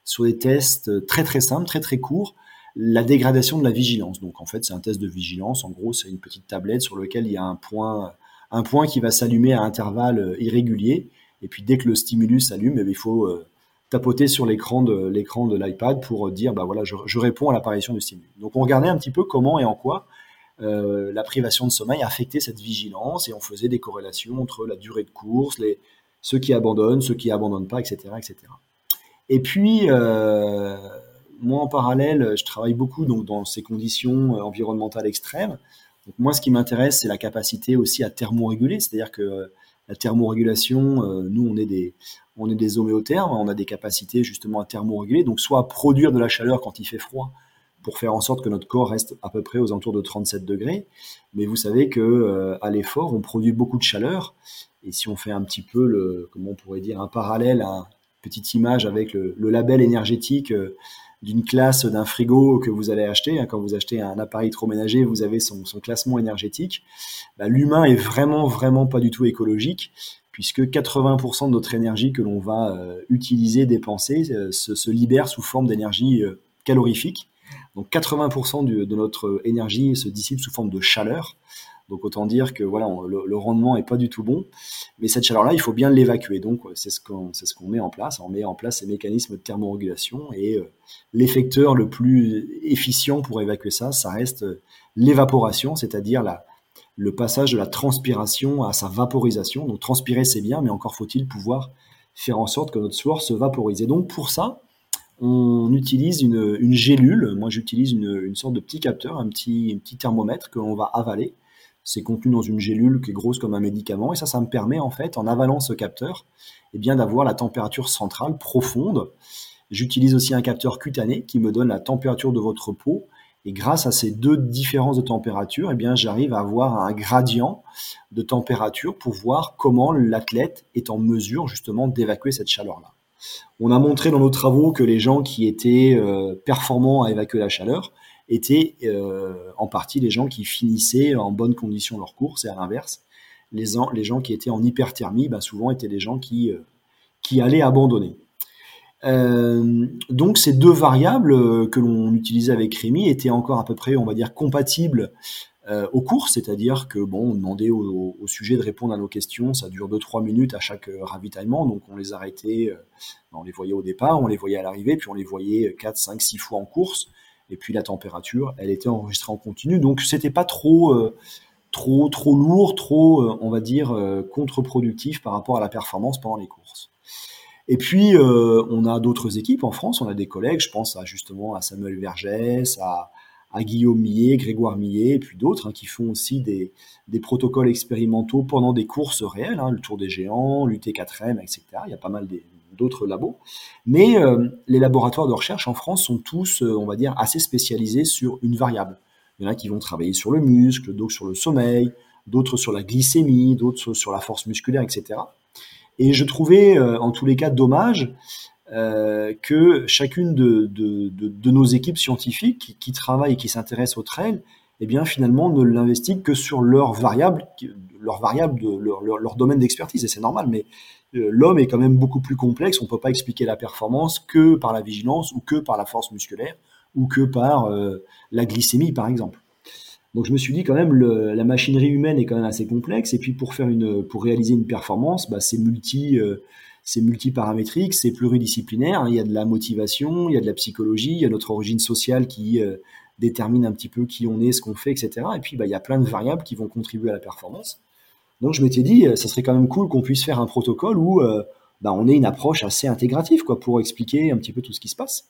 sur des tests très très simples, très très courts, la dégradation de la vigilance. Donc en fait, c'est un test de vigilance. En gros, c'est une petite tablette sur laquelle il y a un point, un point qui va s'allumer à intervalles irréguliers. Et puis dès que le stimulus s'allume, eh il faut euh, tapoter sur l'écran de l'écran de l'iPad pour dire bah voilà, je, réponds à l'apparition du stimulus. Donc on regardait un petit peu comment et en quoi euh, la privation de sommeil affectait cette vigilance et on faisait des corrélations entre la durée de course, les, ceux qui abandonnent, ceux qui abandonnent pas, etc., etc. Et puis euh, moi, en parallèle, je travaille beaucoup donc, dans ces conditions euh, environnementales extrêmes. Donc, moi, ce qui m'intéresse, c'est la capacité aussi à thermoréguler, c'est-à-dire que euh, la thermorégulation, euh, nous, on est des, on est des homéothermes, on a des capacités justement à thermoréguler, donc soit à produire de la chaleur quand il fait froid, pour faire en sorte que notre corps reste à peu près aux alentours de 37 degrés. Mais vous savez que à l'effort, on produit beaucoup de chaleur. Et si on fait un petit peu le, comment on pourrait dire, un parallèle, une petite image avec le, le label énergétique d'une classe d'un frigo que vous allez acheter. Hein, quand vous achetez un appareil électroménager, vous avez son, classement énergétique. Bah, l'humain est vraiment, vraiment pas du tout écologique, puisque 80% de notre énergie que l'on va euh, utiliser, dépenser, euh, se, libère sous forme d'énergie euh, calorifique. Donc 80% de notre énergie se dissipe sous forme de chaleur. Donc autant dire que voilà, le, rendement est pas du tout bon. Mais cette chaleur-là, il faut bien l'évacuer. Donc c'est ce qu'on ce met en place. On met en place ces mécanismes de thermorégulation et euh, l'effecteur le plus efficient pour évacuer ça, ça reste euh, l'évaporation, c'est-à-dire la le passage de la transpiration à sa vaporisation. Donc transpirer c'est bien, mais encore faut-il pouvoir faire en sorte que notre sueur se vaporise. Et donc pour ça, on utilise une, une gélule. Moi, j'utilise une, une, sorte de petit capteur, un petit, un petit thermomètre que l'on va avaler c'est contenu dans une gélule qui est grosse comme un médicament. Et ça, ça me permet, en fait, en avalant ce capteur, eh bien, d'avoir la température centrale profonde. J'utilise aussi un capteur cutané qui me donne la température de votre peau. Et grâce à ces deux différences de température, eh bien, j'arrive à avoir un gradient de température pour voir comment l'athlète est en mesure justement d'évacuer cette chaleur-là. On a montré dans nos travaux que les gens qui étaient euh, performants à évacuer la chaleur étaient euh, en partie les gens qui finissaient en bonne condition leur course, et à l'inverse, les, les, gens qui étaient en hyperthermie, bah, souvent étaient des gens qui, euh, allaient abandonner. Euh, donc ces deux variables que l'on utilisait avec Rémi étaient encore à peu près, on va dire, compatibles aux courses, c'est-à-dire que bon, on demandait au, au, sujet de répondre à nos questions, ça dure 2-3 minutes à chaque ravitaillement, donc on les arrêtait, on les voyait au départ, on les voyait à l'arrivée, puis on les voyait 4, 5, 6 fois en course, et puis la température, elle était enregistrée en continu. Donc c'était pas trop, euh, trop, trop lourd, trop, euh, on va dire, euh, contre-productif par rapport à la performance pendant les courses. Et puis on a d'autres équipes en France, on a des collègues, je pense à justement à Samuel Vergès, à, Guillaume Millet, Grégoire Millet, et puis d'autres hein, qui font aussi des, des, protocoles expérimentaux pendant des courses réelles, hein, le Tour des Géants, l'UT4M, etc. Il y a pas mal des, d'autres labos. Mais euh, les laboratoires de recherche en France sont tous, euh, on va dire, assez spécialisés sur une variable. Il y en a qui vont travailler sur le muscle, d'autres sur le sommeil, d'autres sur la glycémie, d'autres sur la force musculaire, etc. Et je trouvais, euh, en tous les cas, dommage que chacune de, nos équipes scientifiques qui, travaillent et qui s'intéressent au trail, eh bien, finalement, ne l'investiguent que sur leur variable, leur variable de leur, leur domaine d'expertise. Et c'est normal, mais euh, l'homme est quand même beaucoup plus complexe. On ne peut pas expliquer la performance que par la vigilance ou que par la force musculaire ou que par euh, la glycémie, par exemple. Donc je me suis dit quand même la machinerie humaine est quand même assez complexe et puis pour faire une pour réaliser une performance, bah, c'est multi euh, c'est multiparamétrique, c'est pluridisciplinaire. Il y a de la motivation, il y a de la psychologie, il y a notre origine sociale qui détermine un petit peu qui on est, ce qu'on fait, etc. Et puis bah, il y a plein de variables qui vont contribuer à la performance. Donc je m'étais dit, euh, ça serait quand même cool qu'on puisse faire un protocole où euh, bah, on ait une approche assez intégrative quoi, pour expliquer un petit peu tout ce qui se passe.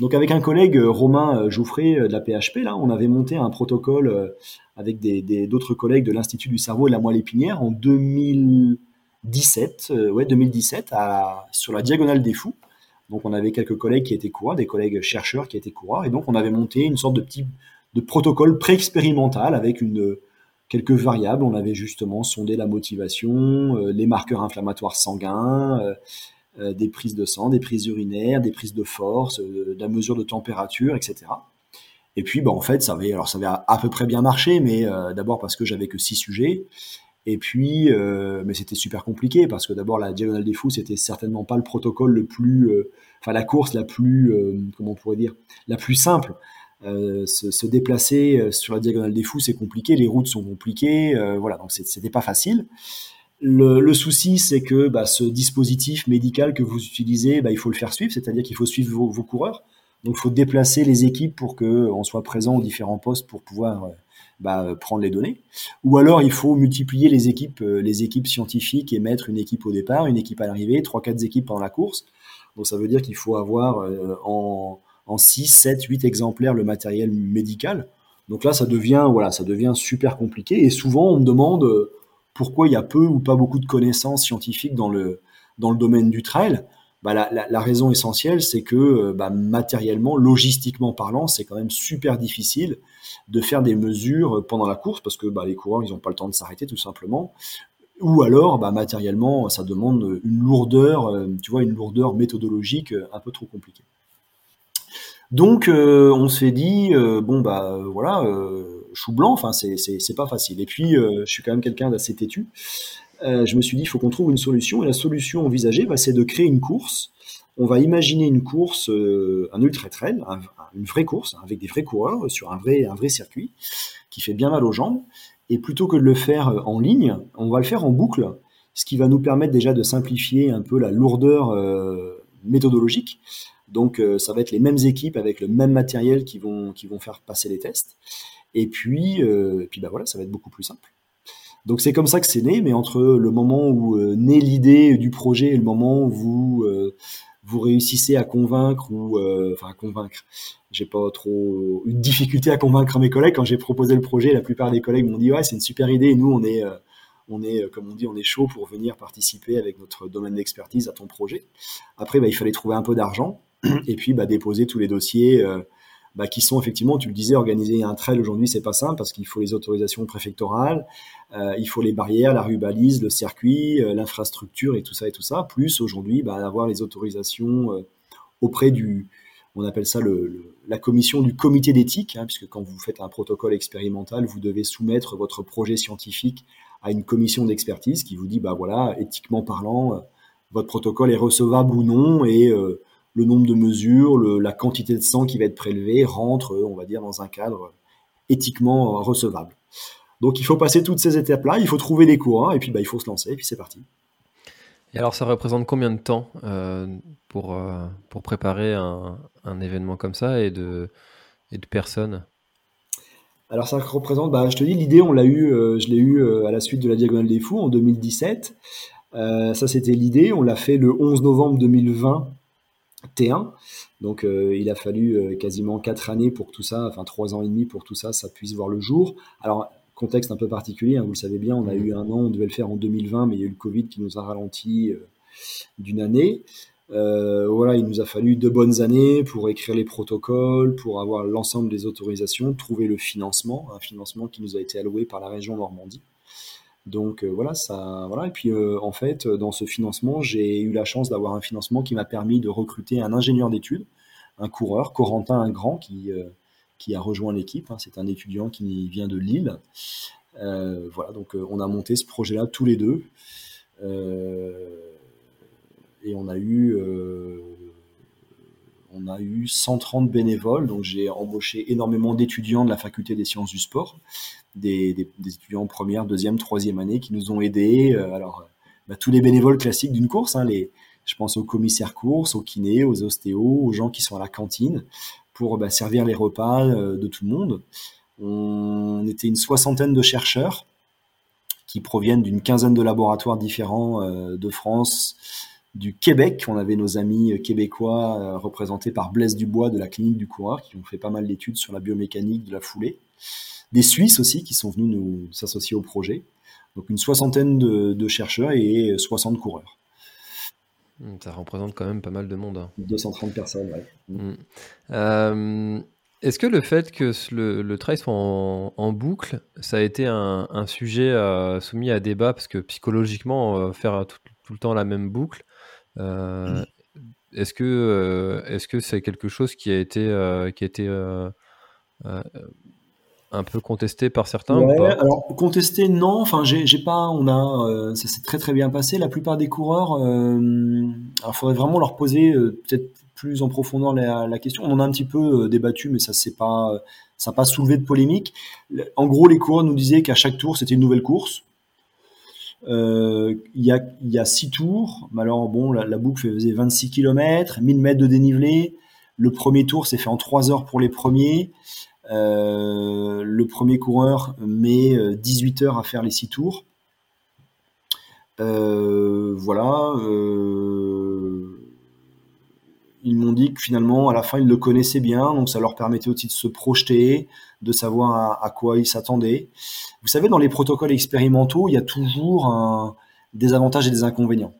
Donc avec un collègue euh, Romain Jouffré de la PHP, là, on avait monté un protocole avec d'autres des, collègues de l'Institut du cerveau et de la moelle épinière en 2017, ouais 2017, à, sur la diagonale des fous. Donc on avait quelques collègues qui étaient coureurs, des collègues chercheurs qui étaient coureurs, et donc on avait monté une sorte de petit de protocole pré-expérimental avec une quelques variables. On avait justement sondé la motivation, euh, les marqueurs inflammatoires sanguins, euh, euh, des prises de sang, des prises urinaires, des prises de force, de la mesure de température, etc. Et puis, bah, en fait, ça avait, alors ça avait à, peu près bien marché, mais d'abord parce que j'avais que six sujets. Et puis, mais c'était super compliqué parce que d'abord la diagonale des fous, c'était certainement pas le protocole le plus, enfin la course la plus, comment on pourrait dire, la plus simple. Euh, se, déplacer euh, sur la diagonale des fous, c'est compliqué, les routes sont compliquées, euh, voilà, donc c'était pas facile. Le, souci, c'est que bah, ce dispositif médical que vous utilisez, bah, il faut le faire suivre, c'est-à-dire qu'il faut suivre vos, coureurs. Donc, il faut déplacer les équipes pour qu'on soit présent aux différents postes pour pouvoir bah, prendre les données. Ou alors, il faut multiplier les équipes, les équipes scientifiques et mettre une équipe au départ, une équipe à l'arrivée, trois, quatre équipes pendant la course. Donc, ça veut dire qu'il faut avoir en en 6, 7, 8 exemplaires le matériel médical. Donc là, ça devient, voilà, ça devient super compliqué. Et souvent, on me demande euh, pourquoi il y a peu ou pas beaucoup de connaissances scientifiques dans le, dans le domaine du trail. Bah, la, raison essentielle, c'est que euh, bah, matériellement, logistiquement parlant, c'est quand même super difficile de faire des mesures pendant la course parce que bah, les coureurs, ils n'ont pas le temps de s'arrêter tout simplement. Ou alors, matériellement, ça demande une lourdeur, euh, tu vois, une lourdeur méthodologique un peu trop compliquée. Donc euh, on s'est dit euh, bon bah voilà euh, chou blanc, enfin c'est pas facile. Et puis je suis quand même quelqu'un d'assez têtu. Je me suis dit il faut qu'on trouve une solution et la solution envisagée bah, c'est de créer une course. On va imaginer une course, un ultra trail, une vraie course avec des vrais coureurs sur un vrai circuit qui fait bien mal aux jambes. Et plutôt que de le faire en ligne, on va le faire en boucle, ce qui va nous permettre déjà de simplifier un peu la lourdeur méthodologique. Donc euh, ça va être les mêmes équipes avec le même matériel qui vont, faire passer les tests. Et puis, euh, puis bah voilà, ça va être beaucoup plus simple. Donc c'est comme ça que c'est né, mais entre le moment où euh, naît l'idée du projet et le moment où vous, vous réussissez à convaincre ou enfin à convaincre, j'ai pas trop une difficulté à convaincre mes collègues quand j'ai proposé le projet. La plupart des collègues m'ont dit ouais c'est une super idée nous on est on est, comme on dit, on est chaud pour venir participer avec notre domaine d'expertise à ton projet. Après, bah, il fallait trouver un peu d'argent. et puis bah, déposer tous les dossiers euh, bah, qui sont effectivement, tu le disais, organiser un trail aujourd'hui, c'est pas simple parce qu'il faut les autorisations préfectorales, euh, il faut les barrières, la rue balise, le circuit, euh, l'infrastructure et tout ça et tout ça. Plus aujourd'hui, bah, avoir les autorisations auprès du, on appelle ça le, la commission du comité d'éthique, hein, puisque quand vous faites un protocole expérimental, vous devez soumettre votre projet scientifique à une commission d'expertise qui vous dit, bah voilà, éthiquement parlant, votre protocole est recevable ou non et le nombre de mesures, la quantité de sang qui va être prélevée rentre, on va dire, dans un cadre éthiquement recevable. Donc il faut passer toutes ces étapes-là, il faut trouver des courants, et puis bah, il faut se lancer, et puis c'est parti. Et alors ça représente combien de temps euh, pour, euh, pour préparer un, événement comme ça et de, et de personnes? Alors ça représente, bah, je te dis, l'idée, on l'a eu, euh, je l'ai eu à la suite de la Diagonale des Fous en 2017. ça, c'était l'idée. On l'a fait le 11 novembre 2020 T1. Donc euh, il a fallu euh, quasiment quatre années pour tout ça, enfin trois ans et demi pour tout ça, ça puisse voir le jour. Alors contexte un peu particulier, hein, vous le savez bien, on a eu un an, on devait le faire en 2020, mais il y a eu le Covid qui nous a ralenti euh, d'une année. voilà, il nous a fallu deux bonnes années pour écrire les protocoles, pour avoir l'ensemble des autorisations, trouver le financement, un financement qui nous a été alloué par la région Normandie. Donc euh, voilà, ça, voilà. Et puis euh, en fait, dans ce financement, j'ai eu la chance d'avoir un financement qui m'a permis de recruter un ingénieur d'études, un coureur, Corentin grand qui euh, qui a rejoint l'équipe. Hein. C'est un étudiant qui vient de Lille. voilà, donc on a monté ce projet-là tous les deux. et on a eu on a eu 130 bénévoles, donc j'ai embauché énormément d'étudiants de la faculté des sciences du sport, des, étudiants en première, deuxième, troisième année qui nous ont aidés. Euh, alors, bah, tous les bénévoles classiques d'une course, hein, les, je pense aux commissaires courses, aux kinés, aux ostéos, aux gens qui sont à la cantine pour bah, servir les repas euh, de tout le monde. On était une soixantaine de chercheurs qui proviennent d'une quinzaine de laboratoires différents euh, de France, du Québec. On avait nos amis québécois représentés par Blaise Dubois de la clinique du coureur qui ont fait pas mal d'études sur la biomécanique de la foulée des Suisses aussi qui sont venus nous s'associer au projet. Donc une soixantaine de, chercheurs et 60 coureurs. Hmm, ça représente quand même pas mal de monde. 230 hein. personnes, ouais. Hmm. Euh, est-ce que le fait que le, trail soit en, boucle, ça a été un, sujet euh, soumis à débat Parce que psychologiquement, euh, faire tout, le temps la même boucle, est-ce que est-ce que c'est quelque chose qui a été, qui a été un peu contesté par certains ou pas? alors contesté non enfin j'ai pas on a ça s'est très très bien passé la plupart des coureurs euh, alors faudrait vraiment leur poser peut-être plus en profondeur la, la, question on en a un petit peu débattu mais ça c'est pas ça n'a pas soulevé de polémique en gros les coureurs nous disaient qu'à chaque tour c'était une nouvelle course euh, il y, a, y a six tours. Alors bon, la, boucle faisait 26 km, 1000 mètres de dénivelé. Le premier tour s'est fait en 3 heures pour les premiers. Euh, le premier coureur met 18 euh, heures à faire les six tours. voilà. ils m'ont dit que finalement, à la fin, ils le connaissaient bien, donc ça leur permettait aussi de se projeter, de savoir à, quoi ils s'attendaient. Vous savez, dans les protocoles expérimentaux, il y a toujours des avantages et des inconvénients.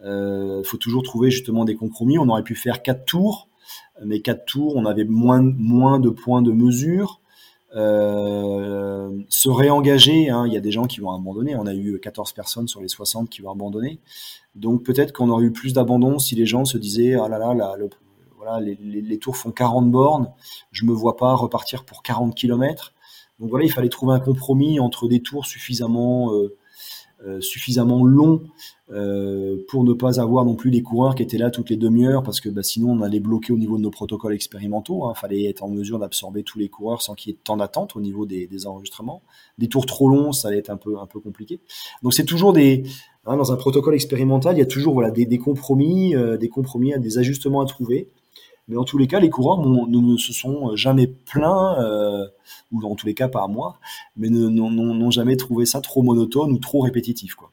Il euh, faut toujours trouver justement des compromis. On aurait pu faire quatre tours, mais quatre tours, on avait moins, de points de mesure. Euh, se réengager, hein, il y a des gens qui vont abandonner. On a eu 14 personnes sur les 60 qui vont abandonner. Donc peut-être qu'on aurait eu plus d'abandon si les gens se disaient ah là là, voilà, les, tours font 40 bornes, je me vois pas repartir pour 40 km. Donc voilà, il fallait trouver un compromis entre des tours suffisamment euh, euh, suffisamment longs euh, pour ne pas avoir non plus les coureurs qui étaient là toutes les demi-heures parce que bah, sinon on allait bloquer au niveau de nos protocoles expérimentaux. Il hein. fallait être en mesure d'absorber tous les coureurs sans qu'il y ait temps d'attente au niveau des, enregistrements. Des tours trop longs, ça allait être un peu un peu compliqué. Donc c'est toujours des hein, dans un protocole expérimental, il y a toujours voilà des, compromis, des compromis, des ajustements à trouver. Mais en tous les cas, les coureurs ne, se sont jamais plaints, euh, ou en tous les cas pas à moi, mais n'ont jamais trouvé ça trop monotone ou trop répétitif. Quoi.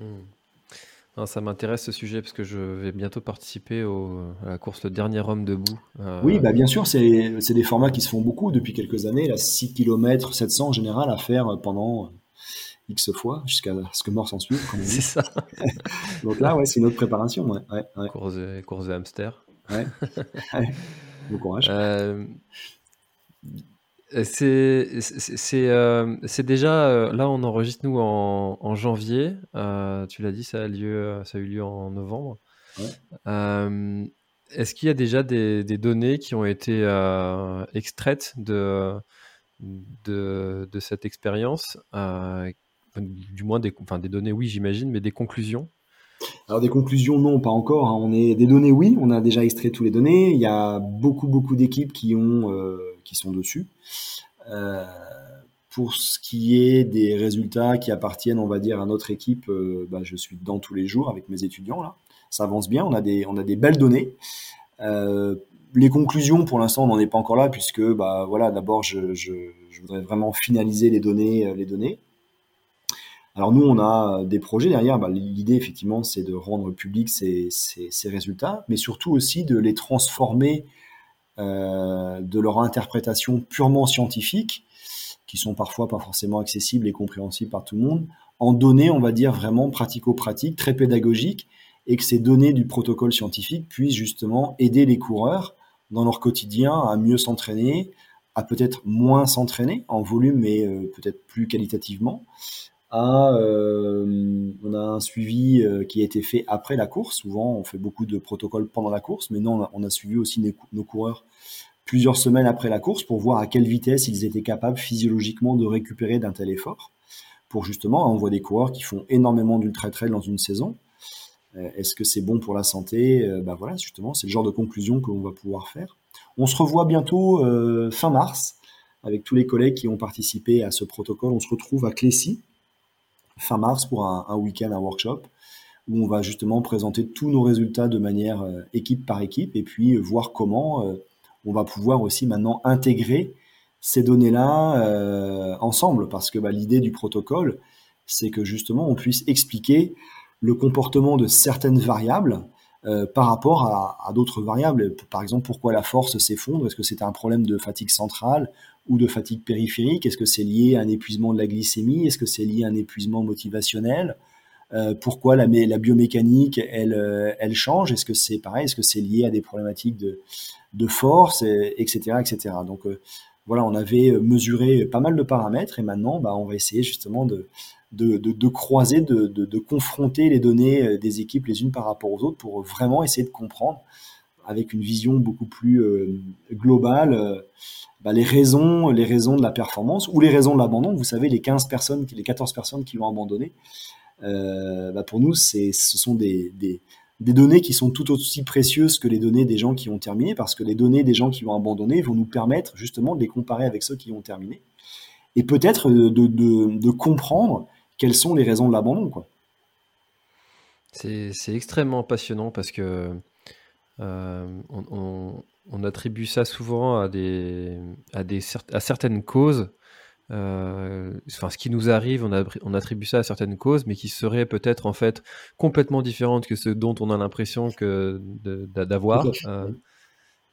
Hmm. ça m'intéresse ce sujet parce que je vais bientôt participer à la course Le Dernier Homme debout. Euh, oui, bah bien sûr, c'est des formats qui se font beaucoup depuis quelques années. Là, 6 km 700 en général à faire pendant X fois jusqu'à ce que mort s'en suive. c'est ça. Donc là, ouais, c'est une autre préparation. Ouais, ouais, Course, course de hamster. Bon courage. Euh, c'est euh, déjà euh, là on enregistre nous en, janvier. tu l'as dit, ça a lieu, ça a eu lieu en novembre. Est-ce qu'il y a déjà des, données qui ont été extraites de, de, de cette expérience? Du moins des, enfin, des données, oui, j'imagine, mais des conclusions? Alors des conclusions, non, pas encore. Hein. On est des données, oui, on a déjà extrait tous les données. Il y a beaucoup, beaucoup d'équipes qui euh, sont dessus. Euh, pour ce qui est des résultats qui appartiennent, on va dire, à notre équipe, euh, bah, je suis dedans tous les jours avec mes étudiants là. Ça avance bien. On a des, belles données. les conclusions, pour l'instant, on n'en est pas encore là puisque, bah voilà, d'abord, je, je, je, voudrais vraiment finaliser les données, les données. Alors nous, on a des projets derrière. Bah, l'idée, effectivement, c'est de rendre public ces, résultats, mais surtout aussi de les transformer euh, de leur interprétation purement scientifique, qui sont parfois pas forcément accessibles et compréhensibles par tout le monde, en données, on va dire, vraiment pratico-pratiques, très pédagogiques, et que ces données du protocole scientifique puissent justement aider les coureurs dans leur quotidien à mieux s'entraîner, à peut-être moins s'entraîner en volume, mais euh, peut-être plus qualitativement, euh, on a un suivi euh, qui a été fait après la course. Souvent, on fait beaucoup de protocoles pendant la course, mais non, on a, suivi aussi nos, coureurs plusieurs semaines après la course pour voir à quelle vitesse ils étaient capables physiologiquement de récupérer d'un tel effort. Pour justement, on voit des coureurs qui font énormément d'ultra trail dans une saison. Euh, est-ce que c'est bon pour la santé? Ben voilà, justement, c'est le genre de conclusion que l'on va pouvoir faire. On se revoit bientôt fin mars avec tous les collègues qui ont participé à ce protocole. On se retrouve à Clécy fin mars pour un, week-end, un workshop, où on va justement présenter tous nos résultats de manière euh, équipe par équipe et puis euh, voir comment euh, on va pouvoir aussi maintenant intégrer ces données-là ensemble. Parce que bah, l'idée du protocole, c'est que justement on puisse expliquer le comportement de certaines variables par rapport à, d'autres variables. Par exemple, pourquoi la force s'effondre? Est-ce que c'est un problème de fatigue centrale ou de fatigue périphérique Est-ce que c'est lié à un épuisement de la glycémie Est-ce que c'est lié à un épuisement motivationnel euh, Pourquoi la, biomécanique, elle, euh, elle change Est-ce que c'est pareil Est-ce que c'est lié à des problématiques de, force, etc., etc. Donc euh, voilà, on avait mesuré pas mal de paramètres et maintenant, bah, on va essayer justement de, croiser, de, confronter les données des équipes les unes par rapport aux autres pour vraiment essayer de comprendre avec une vision beaucoup plus globale bah, les raisons, les raisons de la performance ou les raisons de l'abandon. Vous savez, les 15 personnes, les 14 personnes qui vont abandonner, euh, bah pour nous, ce sont des, données qui sont tout aussi précieuses que les données des gens qui ont terminé, parce que les données des gens qui vont abandonner vont nous permettre justement de les comparer avec ceux qui ont terminé, et peut-être de, comprendre quelles sont les raisons de l'abandon. C'est extrêmement passionnant parce que euh, on, on attribue ça souvent à, des, à, des, à certaines causes. Euh, enfin, ce qui nous arrive, on, on, attribue ça à certaines causes, mais qui seraient peut-être en fait complètement différentes que ce dont on a l'impression que d'avoir. Euh,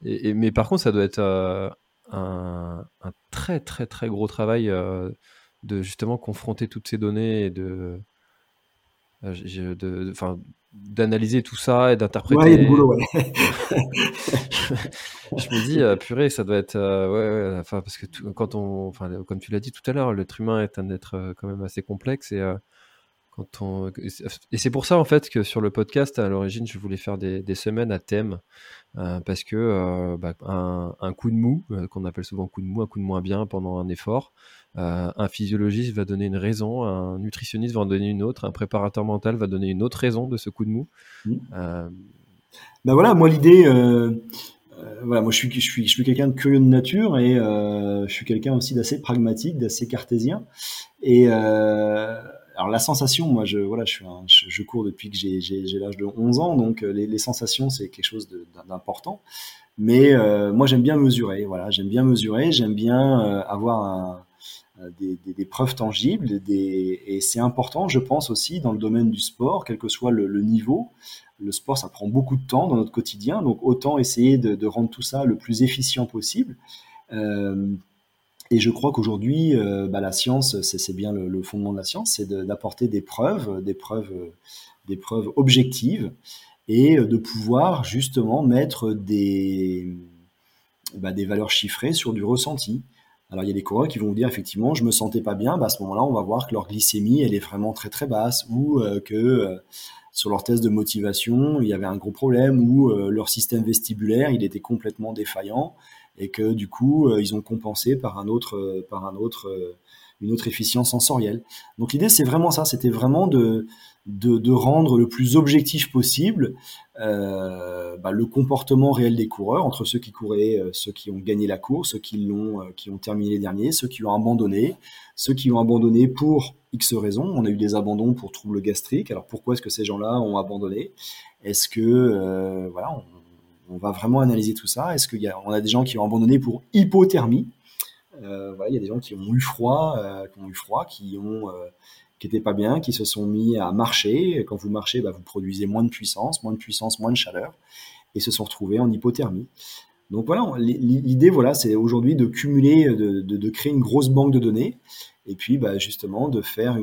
et, mais par contre, ça doit être un, un, très très très gros travail de justement confronter toutes ces données et de, de, d'analyser tout ça et d'interpréter. Ouais, boulot, ouais. je me dis, euh, purée, ça doit être, euh, ouais, enfin, parce que quand on, enfin, comme tu l'as dit tout à l'heure, l'être humain est un être euh, quand même assez complexe et quand on, et c'est pour ça en fait que sur le podcast à l'origine, je voulais faire des, des semaines à thème parce que bah, un, un, coup de mou, qu'on appelle souvent coup de mou, un coup de moins bien pendant un effort, euh, un physiologiste va donner une raison, un nutritionniste va en donner une autre, un préparateur mental va donner une autre raison de ce coup de mou. Mmh. Euh, ben voilà, moi l'idée, euh, voilà, moi je suis, je suis, je suis quelqu'un de curieux de nature et je suis quelqu'un aussi d'assez pragmatique, d'assez cartésien. Et alors la sensation, moi je voilà, je, suis je, cours depuis que j'ai l'âge de 11 ans, donc les, les sensations c'est quelque chose d'important. Mais moi j'aime bien mesurer, voilà, j'aime bien mesurer, j'aime bien avoir un euh, des, preuves tangibles. et c'est important, je pense aussi, dans le domaine du sport, quel que soit le, niveau. Le sport, ça prend beaucoup de temps dans notre quotidien, donc autant essayer de, rendre tout ça le plus efficient possible. Euh, et je crois qu'aujourd'hui, euh, bah, la science, c'est bien le, fondement de la science, c'est d'apporter des preuves, des preuves, des preuves objectives, et de pouvoir justement mettre des, bah, des valeurs chiffrées sur du ressenti. Alors il y a des coureurs qui vont vous dire effectivement je me sentais pas bien, bah, à ce moment-là on va voir que leur glycémie elle est vraiment très très basse ou euh, que euh, sur leur test de motivation il y avait un gros problème ou euh, leur système vestibulaire il était complètement défaillant et que du coup ils ont compensé par un autre par un autre une autre efficience sensorielle. Donc l'idée c'est vraiment ça, c'était vraiment de de, rendre le plus objectif possible bah, le comportement réel des coureurs entre ceux qui couraient, euh, ceux qui ont gagné la course, ceux qui l'ont, euh, qui ont terminé les derniers, ceux qui ont abandonné, ceux qui ont abandonné pour X raisons. On a eu des abandons pour troubles gastriques. Alors pourquoi est-ce que ces gens-là ont abandonné? Est-ce que voilà, on, va vraiment analyser tout ça? Est-ce y a, on a des gens qui ont abandonné pour hypothermie? Il y a des gens qui ont eu froid, qui ont eu froid, qui ont qui n'étaient pas bien, qui se sont mis à marcher. Quand vous marchez, bah, vous produisez moins de puissance, moins de puissance, moins de chaleur, et se sont retrouvés en hypothermie. Donc voilà, l'idée, voilà, c'est aujourd'hui de cumuler, de, créer une grosse banque de données, et puis bah, justement de faire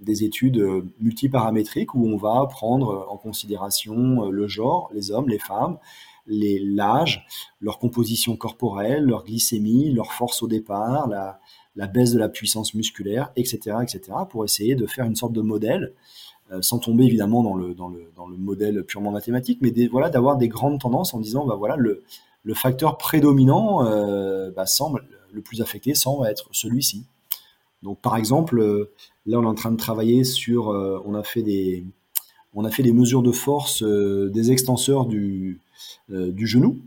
des études multiparamétriques où on va prendre en considération le genre, les hommes, les femmes, l'âge, leur composition corporelle, leur glycémie, leur force au départ, la, la baisse de la puissance musculaire, etc., etc., pour essayer de faire une sorte de modèle, euh, sans tomber évidemment dans le, dans le, dans le modèle purement mathématique, mais voilà, d'avoir des grandes tendances en disant, bah voilà, le, le facteur prédominant euh, bah, semble, le plus affecté semble être celui-ci. Donc par exemple, euh, là on est en train de travailler sur, on a fait des, on a fait des mesures de force des extenseurs du, du genou.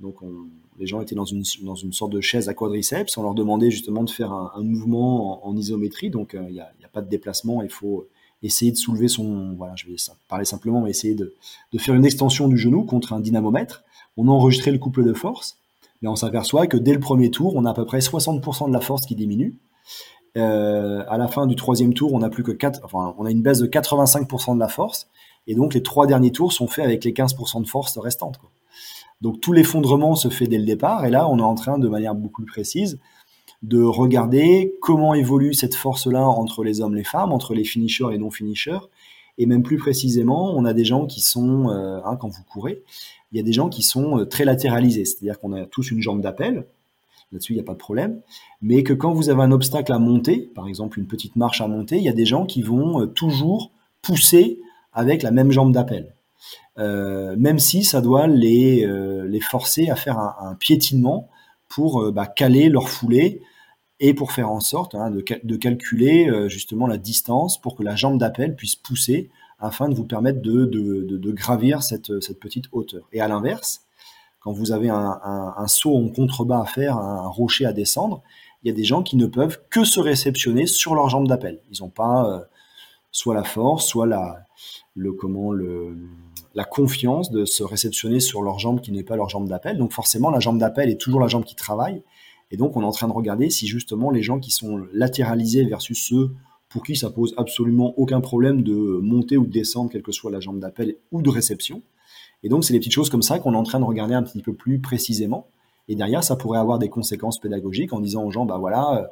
Donc on, les gens étaient dans une, dans sorte de chaise à quadriceps. On leur demandait justement de faire un, mouvement en, isométrie. Donc, euh, il n'y a, pas de déplacement. Il faut essayer de soulever son. Voilà, je vais parler simplement, mais essayer de, faire une extension du genou contre un dynamomètre. On a enregistré le couple de force. Mais on s'aperçoit que dès le premier tour, on a à peu près 60% de la force qui diminue. Euh, à la fin du troisième tour, on a plus que 4, enfin, on a une baisse de 85% de la force. Et donc, les trois derniers tours sont faits avec les 15% de force restantes. Donc tout l'effondrement se fait dès le départ, et là on est en train de manière beaucoup plus précise de regarder comment évolue cette force-là entre les hommes et les femmes, entre les finishers et non-finishers, et même plus précisément, on a des gens qui sont, euh, hein, quand vous courez, il y a des gens qui sont euh, très latéralisés, c'est-à-dire qu'on a tous une jambe d'appel, là-dessus il n'y a pas de problème, mais que quand vous avez un obstacle à monter, par exemple une petite marche à monter, il y a des gens qui vont euh, toujours pousser avec la même jambe d'appel. Même si ça doit les, les forcer à faire un, piétinement pour bah, caler leur foulée et pour faire en sorte hein, de, de, calculer justement la distance pour que la jambe d'appel puisse pousser afin de vous permettre de, de, de gravir cette, cette, petite hauteur. Et à l'inverse, quand vous avez un, un, saut en contrebas à faire, un rocher à descendre, il y a des gens qui ne peuvent que se réceptionner sur leur jambe d'appel. Ils n'ont pas euh, soit la force, soit la, le, comment, le, la confiance de se réceptionner sur leur jambe qui n'est pas leur jambe d'appel. Donc forcément, la jambe d'appel est toujours la jambe qui travaille. Et donc, on est en train de regarder si justement les gens qui sont latéralisés versus ceux pour qui ça pose absolument aucun problème de monter ou de descendre, quelle que soit la jambe d'appel ou de réception. Et donc, c'est des petites choses comme ça qu'on est en train de regarder un petit peu plus précisément. Et derrière, ça pourrait avoir des conséquences pédagogiques en disant aux gens, bah voilà, euh,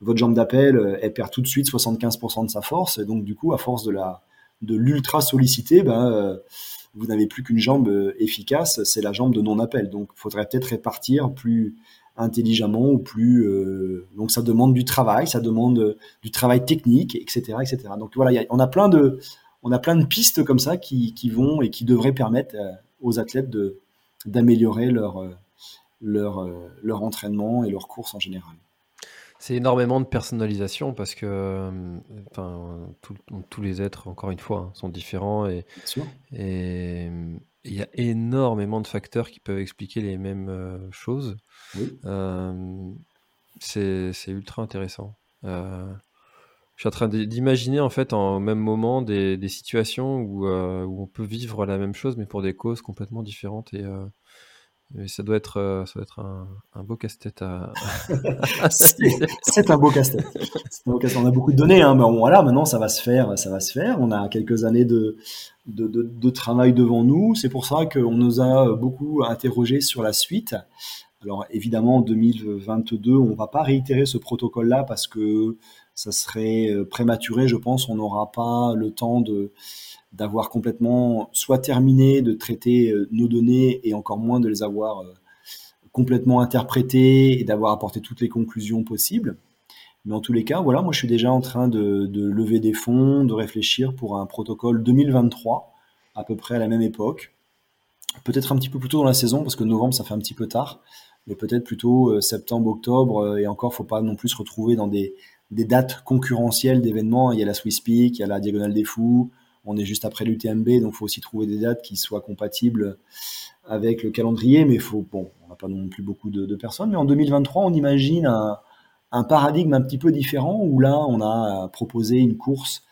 votre jambe d'appel, euh, elle perd tout de suite 75% de sa force. Et donc, du coup, à force de la de l'ultra solliciter, bah, euh, vous n'avez plus qu'une jambe efficace, c'est la jambe de non-appel. Donc, il faudrait peut-être répartir plus intelligemment ou plus. donc, ça demande du travail, ça demande du travail technique, etc., etc. Donc voilà, on a plein de, pistes comme ça qui, vont et qui devraient permettre aux athlètes d'améliorer euh, leur entraînement et leur course en général. C'est énormément de personnalisation parce que euh, tous les êtres, encore une fois, hein, sont différents et et il y a énormément de facteurs qui peuvent expliquer les mêmes euh, choses. c'est ultra intéressant. je suis en train d'imaginer en fait en même moment des, des situations où, où, on peut vivre la même chose mais pour des causes complètement différentes et ça doit être, euh, ça doit être un, beau casse-tête à. c'est un beau casse-tête. On a beaucoup de données, hein, mais voilà, maintenant ça va se faire, ça va se faire. On a quelques années de, de, de, travail devant nous. C'est pour ça qu'on nous a beaucoup interrogé sur la suite. Alors évidemment, en 2022, on va pas réitérer ce protocole-là parce que ça serait euh, prématuré, je pense. On n'aura pas le temps de d'avoir complètement soit terminé de traiter euh, nos données et encore moins de les avoir euh, complètement interprétées et d'avoir apporté toutes les conclusions possibles. Mais en tous les cas, voilà, moi je suis déjà en train de, lever des fonds, de réfléchir pour un protocole 2023, à peu près à la même époque. Peut-être un petit peu plus tôt dans la saison, parce que novembre ça fait un petit peu tard, mais peut-être plutôt euh, septembre, octobre, et encore, faut pas non plus se retrouver dans des, des dates concurrentielles d'événements. Il y a la Swiss Peak, il y a la Diagonale des Fous, on est juste après l'UTMB, donc il faut aussi trouver des dates qui soient compatibles avec le calendrier, mais faut, bon, on n'a pas non plus beaucoup de, personnes. Mais en 2023, on imagine un, paradigme un petit peu différent où là, on a proposé une course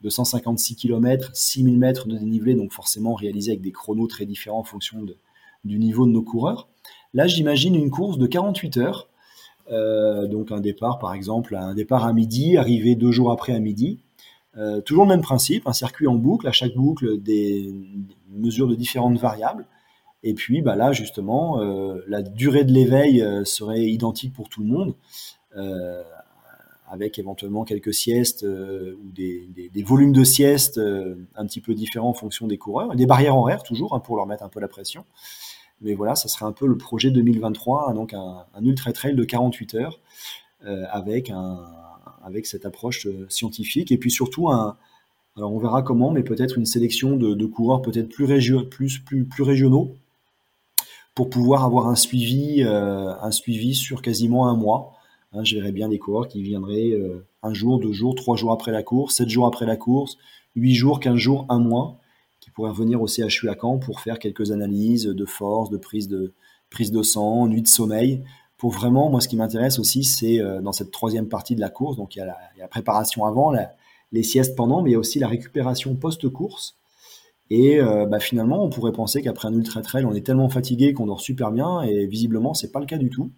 de 156 km, 6000 mètres de dénivelé, donc forcément réalisée avec des chronos très différents en fonction du niveau de nos coureurs. Là, j'imagine une course de 48 heures, euh, donc un départ par exemple, un départ à midi, arrivé deux jours après à midi, euh, toujours le même principe, un circuit en boucle, à chaque boucle des mesures de différentes variables. Et puis bah là justement, euh, la durée de l'éveil euh, serait identique pour tout le monde, avec éventuellement quelques siestes ou des, volumes de siestes un petit peu différents en fonction des coureurs, des barrières horaires toujours hein, pour leur mettre un peu la pression. Mais voilà, ça serait un peu le projet 2023, hein, donc un, un ultra trail de 48 heures avec un, avec cette approche euh, scientifique. Et puis surtout, un, alors on verra comment, mais peut-être une sélection de, coureurs peut-être plus, plus, plus, plus régionaux pour pouvoir avoir un suivi, euh, un suivi sur quasiment un mois. Hein, je verrais bien des coureurs qui viendraient euh, un jour, deux jours, trois jours après la course, sept jours après la course, huit jours, quinze jours, un mois, qui pourraient revenir au CHU à Caen pour faire quelques analyses de force, de prise de, prise de sang, nuit de sommeil, pour vraiment, moi, ce qui m'intéresse aussi, c'est euh, dans cette troisième partie de la course, donc il y a la, préparation avant, les siestes pendant, mais il y a aussi la récupération post-course. Et euh, bah, finalement, on pourrait penser qu'après un ultra trail, on est tellement fatigué qu'on dort super bien, et visiblement, c'est pas le cas du tout.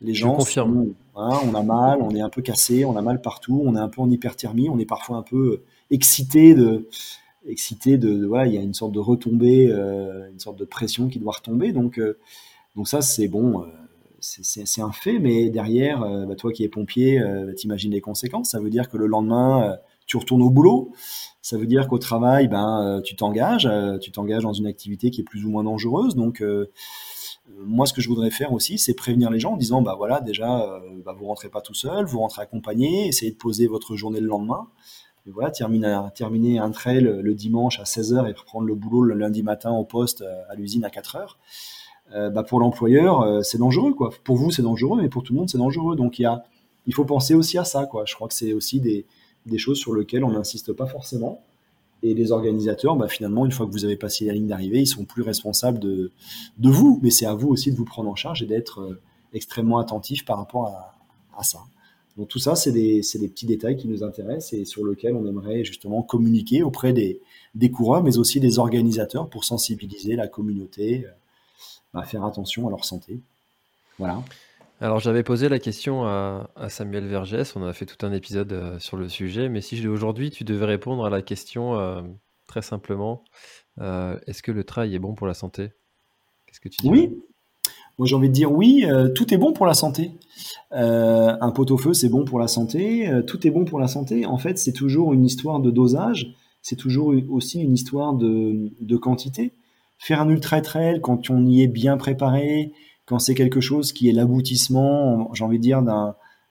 Les gens, confirment. Hein, on a mal, on est un peu cassé, on a mal partout, on est un peu en hyperthermie, on est parfois un peu excité de, excité de, voilà, il y a une sorte de retombée, euh, une sorte de pression qui doit retomber. Donc, donc ça, c'est bon c'est un fait, mais derrière, euh, bah, toi qui es pompier, euh, bah, t'imagines les conséquences. Ça veut dire que le lendemain, euh, tu retournes au boulot. Ça veut dire qu'au travail, ben, tu t'engages, tu t'engages dans une activité qui est plus ou moins dangereuse. Donc, moi, ce que je voudrais faire aussi, c'est prévenir les gens en disant, bah voilà, déjà, bah, vous rentrez pas tout seul, vous rentrez accompagné, essayez de poser votre journée le lendemain. voilà, terminer, terminer un trail le dimanche à 16h et reprendre le boulot le lundi matin au poste à l'usine à 4h. Bah pour l'employeur, c'est dangereux. Quoi. Pour vous, c'est dangereux, mais pour tout le monde, c'est dangereux. Donc il, y a, il faut penser aussi à ça. Quoi. Je crois que c'est aussi des, des choses sur lesquelles on n'insiste pas forcément. Et les organisateurs, bah, finalement, une fois que vous avez passé la ligne d'arrivée, ils sont plus responsables de, de vous. Mais c'est à vous aussi de vous prendre en charge et d'être euh, extrêmement attentif par rapport à, à ça. Donc tout ça, c'est des, des, petits détails qui nous intéressent et sur lesquels on aimerait justement communiquer auprès des, des coureurs, mais aussi des organisateurs pour sensibiliser la communauté à faire attention à leur santé. Voilà. Alors j'avais posé la question à, Samuel Vergès, on a fait tout un épisode euh, sur le sujet, mais si aujourd'hui tu devais répondre à la question euh, très simplement, euh, est-ce que le trail est bon pour la santé? Qu'est-ce que tu dis Oui, moi j'ai envie de dire oui, tout est bon pour la santé. un pot-au-feu c'est bon pour la santé, tout est bon pour la santé. En fait c'est toujours une histoire de dosage, c'est toujours aussi une histoire de, de quantité. Faire un ultra trail quand on y est bien préparé, quand c'est quelque chose qui est l'aboutissement, j'ai envie de dire,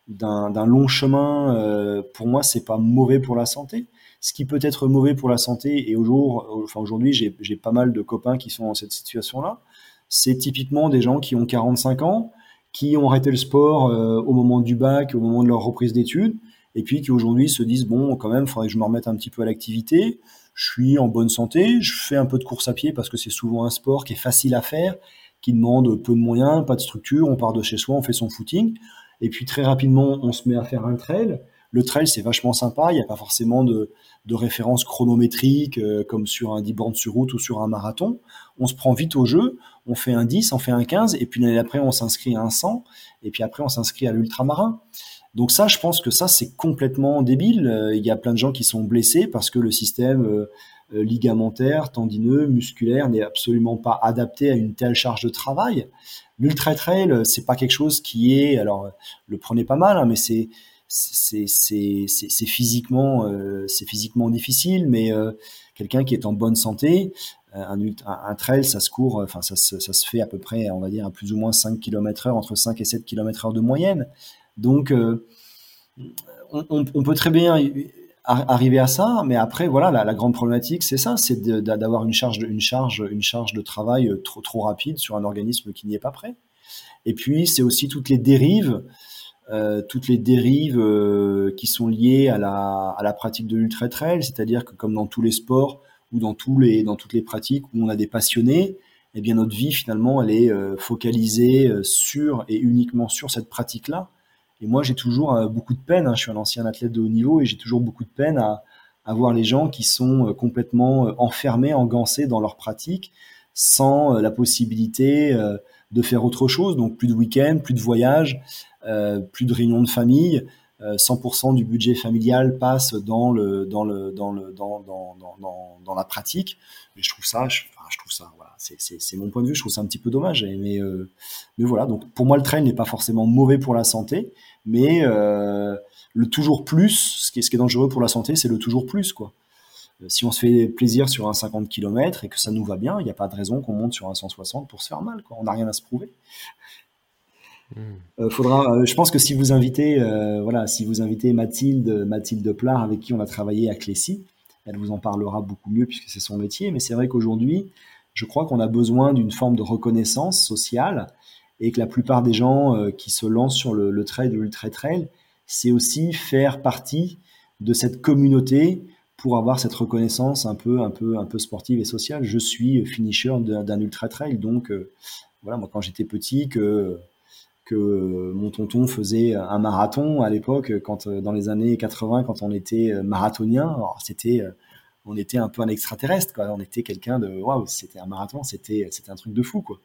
d'un long chemin, euh, pour moi, c'est pas mauvais pour la santé. Ce qui peut être mauvais pour la santé, et aujourd'hui, j'ai pas mal de copains qui sont dans cette situation-là. C'est typiquement des gens qui ont 45 ans, qui ont arrêté le sport euh, au moment du bac, au moment de leur reprise d'études, et puis qui aujourd'hui se disent bon, quand même, il faudrait que je me remette un petit peu à l'activité. Je suis en bonne santé, je fais un peu de course à pied parce que c'est souvent un sport qui est facile à faire qui demande peu de moyens, pas de structure, on part de chez soi, on fait son footing, et puis très rapidement, on se met à faire un trail. Le trail, c'est vachement sympa, il n'y a pas forcément de, de référence chronométrique euh, comme sur un 10 bornes sur route ou sur un marathon. On se prend vite au jeu, on fait un 10, on fait un 15, et puis l'année d'après, on s'inscrit à un 100, et puis après, on s'inscrit à l'ultramarin. Donc ça, je pense que ça, c'est complètement débile. Euh, il y a plein de gens qui sont blessés parce que le système euh, euh, ligamentaire, tendineux, musculaire n'est absolument pas adapté à une telle charge de travail. L'ultra trail, c'est pas quelque chose qui est, alors le prenez pas mal, hein, mais c'est c'est physiquement c'est physiquement difficile, mais quelqu'un qui est en bonne santé, un, un, trail, ça se court, enfin ça se, ça se fait à peu près, on va dire, à plus ou moins 5 km heure, entre 5 et 7 km heure de moyenne. Donc, on, on, peut très bien arriver à ça. Mais après, voilà, la, grande problématique, c'est ça, c'est d'avoir une charge, de travail euh, trop, rapide sur un organisme qui n'y est pas prêt. Et puis, c'est aussi toutes les dérives, euh, toutes les dérives euh, qui sont liées à la, pratique de l'ultra trail, c'est-à-dire que comme dans tous les sports ou dans tous les, toutes les pratiques où on a des passionnés, eh bien notre vie finalement, elle est focalisée sur et uniquement sur cette pratique-là. Et moi, j'ai toujours euh, beaucoup de peine. Hein, je suis un ancien athlète de haut niveau et j'ai toujours beaucoup de peine à, à voir les gens qui sont euh, complètement euh, enfermés, engancés dans leur pratique, sans la possibilité de faire autre chose. Donc plus de week-end, plus de voyages, plus de réunions de famille. 100% du budget familial passe dans le dans le dans le dans dans dans, dans la pratique. Je trouve ça, je, trouve ça, voilà, c'est mon point de vue. Je trouve ça un petit peu dommage. Mais mais voilà. Donc pour moi, le trail n'est pas forcément mauvais pour la santé mais euh, le toujours plus, ce qui, est, ce qui est dangereux pour la santé, c'est le toujours plus, quoi. Euh, si on se fait plaisir sur un 50 km et que ça nous va bien, il n'y a pas de raison qu'on monte sur un 160 pour se faire mal, quoi. On n'a rien à se prouver. Euh, faudra, je pense que si vous invitez, voilà, si vous invitez Mathilde, Mathilde Plard, avec qui on a travaillé à Clécy, elle vous en parlera beaucoup mieux puisque c'est son métier. Mais c'est vrai qu'aujourd'hui, je crois qu'on a besoin d'une forme de reconnaissance sociale et que la plupart des gens euh, qui se lancent sur le, le trail, l'ultra trail, c'est aussi faire partie de cette communauté pour avoir cette reconnaissance un peu, un peu, un peu sportive et sociale. Je suis finisher d'un ultra trail, donc euh, voilà, moi quand j'étais petit, que que mon tonton faisait un marathon à l'époque, quand dans les années 80, quand on était marathonien, c'était on était un peu un extraterrestre, quoi. On était quelqu'un de, waouh, c'était un marathon, c'était, c'était un truc de fou, quoi.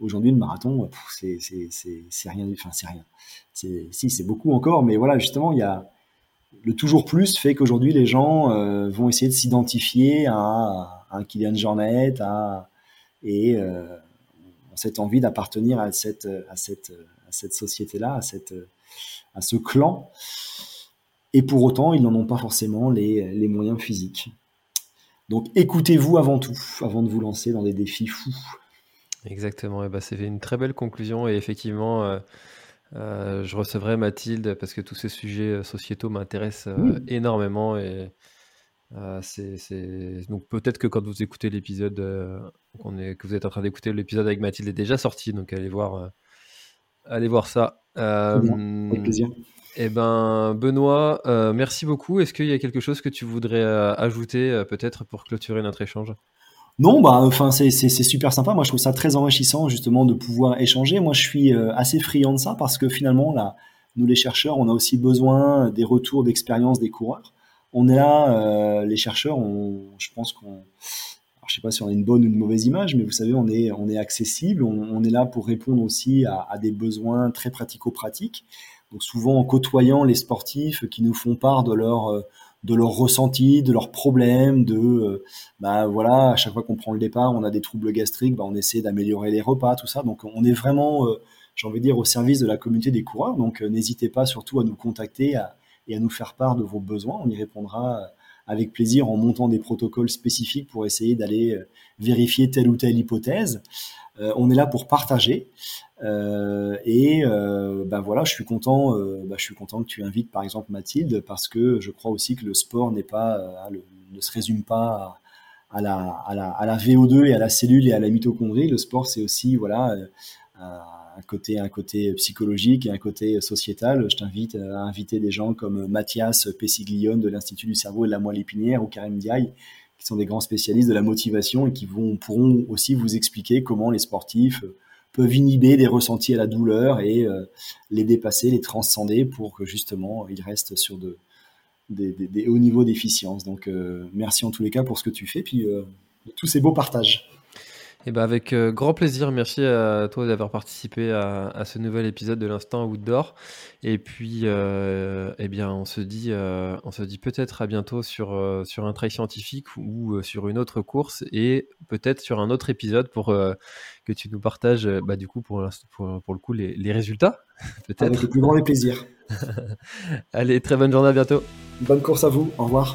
Aujourd'hui, le marathon, c'est, c'est, rien, enfin, c'est rien. Si, c'est beaucoup encore, mais voilà, justement, il y a, le toujours plus fait qu'aujourd'hui, les gens euh, vont essayer de s'identifier à, un Kylian Jornet, à, et euh, cette envie d'appartenir à cette, à cette, à cette société-là, à cette, à ce clan. Et pour autant, ils n'en ont pas forcément les, les moyens physiques. Donc écoutez-vous avant tout, avant de vous lancer dans des défis fous. Exactement, et bah, c'est une très belle conclusion et effectivement, euh, je recevrai Mathilde parce que tous ces sujets sociétaux m'intéressent énormément et c'est donc peut-être que quand vous écoutez l'épisode, que vous êtes en train d'écouter l'épisode avec Mathilde est déjà sorti, donc allez voir, allez voir ça. avec plaisir. Eh ben, Benoît, euh, merci beaucoup. Est-ce qu'il y a quelque chose que tu voudrais euh, ajouter euh, peut-être pour clôturer notre échange? Non, bah, enfin, c'est super sympa. Moi, je trouve ça très enrichissant justement de pouvoir échanger. Moi, je suis assez friand de ça parce que finalement, là, nous les chercheurs, on a aussi besoin des retours d'expérience des coureurs. On est là, les chercheurs, je pense qu'on je sais pas si on a une bonne ou une mauvaise image, mais vous savez, on est, on est accessible, on, est là pour répondre aussi à, à des besoins très pratico-pratiques. Donc souvent en côtoyant les sportifs qui nous font part de leur euh, de leurs ressentis, de leurs problèmes, de euh, bah voilà, à chaque fois qu'on prend le départ, on a des troubles gastriques, bah, on essaie d'améliorer les repas, tout ça. Donc on est vraiment, euh, j'ai envie de dire, au service de la communauté des coureurs. Donc n'hésitez pas surtout à nous contacter et à nous faire part de vos besoins. On y répondra avec plaisir en montant des protocoles spécifiques pour essayer d'aller vérifier telle ou telle hypothèse. on est là pour partager. Euh, et euh, ben voilà, je suis content. Euh, ben je suis content que tu invites par exemple Mathilde parce que je crois aussi que le sport n'est pas, ne se résume pas à, la, à, la, à la VO2 et à la cellule et à la mitochondrie. Le sport, c'est aussi voilà un côté, psychologique et un côté sociétal. Je t'invite à inviter des gens comme Mathias Pessiglione de l'Institut du cerveau et de la moelle épinière ou Karim Diaye, qui sont des grands spécialistes de la motivation et qui pourront aussi vous expliquer comment les sportifs peuvent inhiber des ressentis à la douleur et euh, les dépasser, les transcender pour que justement ils restent sur de, des, hauts niveaux d'efficience. Donc euh, merci en tous les cas pour ce que tu fais, puis euh, tous ces beaux partages. Eh ben avec euh, grand plaisir, merci à toi d'avoir participé à, ce nouvel épisode de l'instant Outdoor. Et puis, euh, eh bien, on se dit, euh, on se dit peut-être à bientôt sur, sur un trail scientifique ou sur une autre course et peut-être sur un autre épisode pour que tu nous partages, bah, du coup, pour, pour, pour le coup, les, les résultats. peut-être. Avec le plus grand des plaisirs. Allez, très bonne journée, à bientôt. Bonne course à vous, au revoir.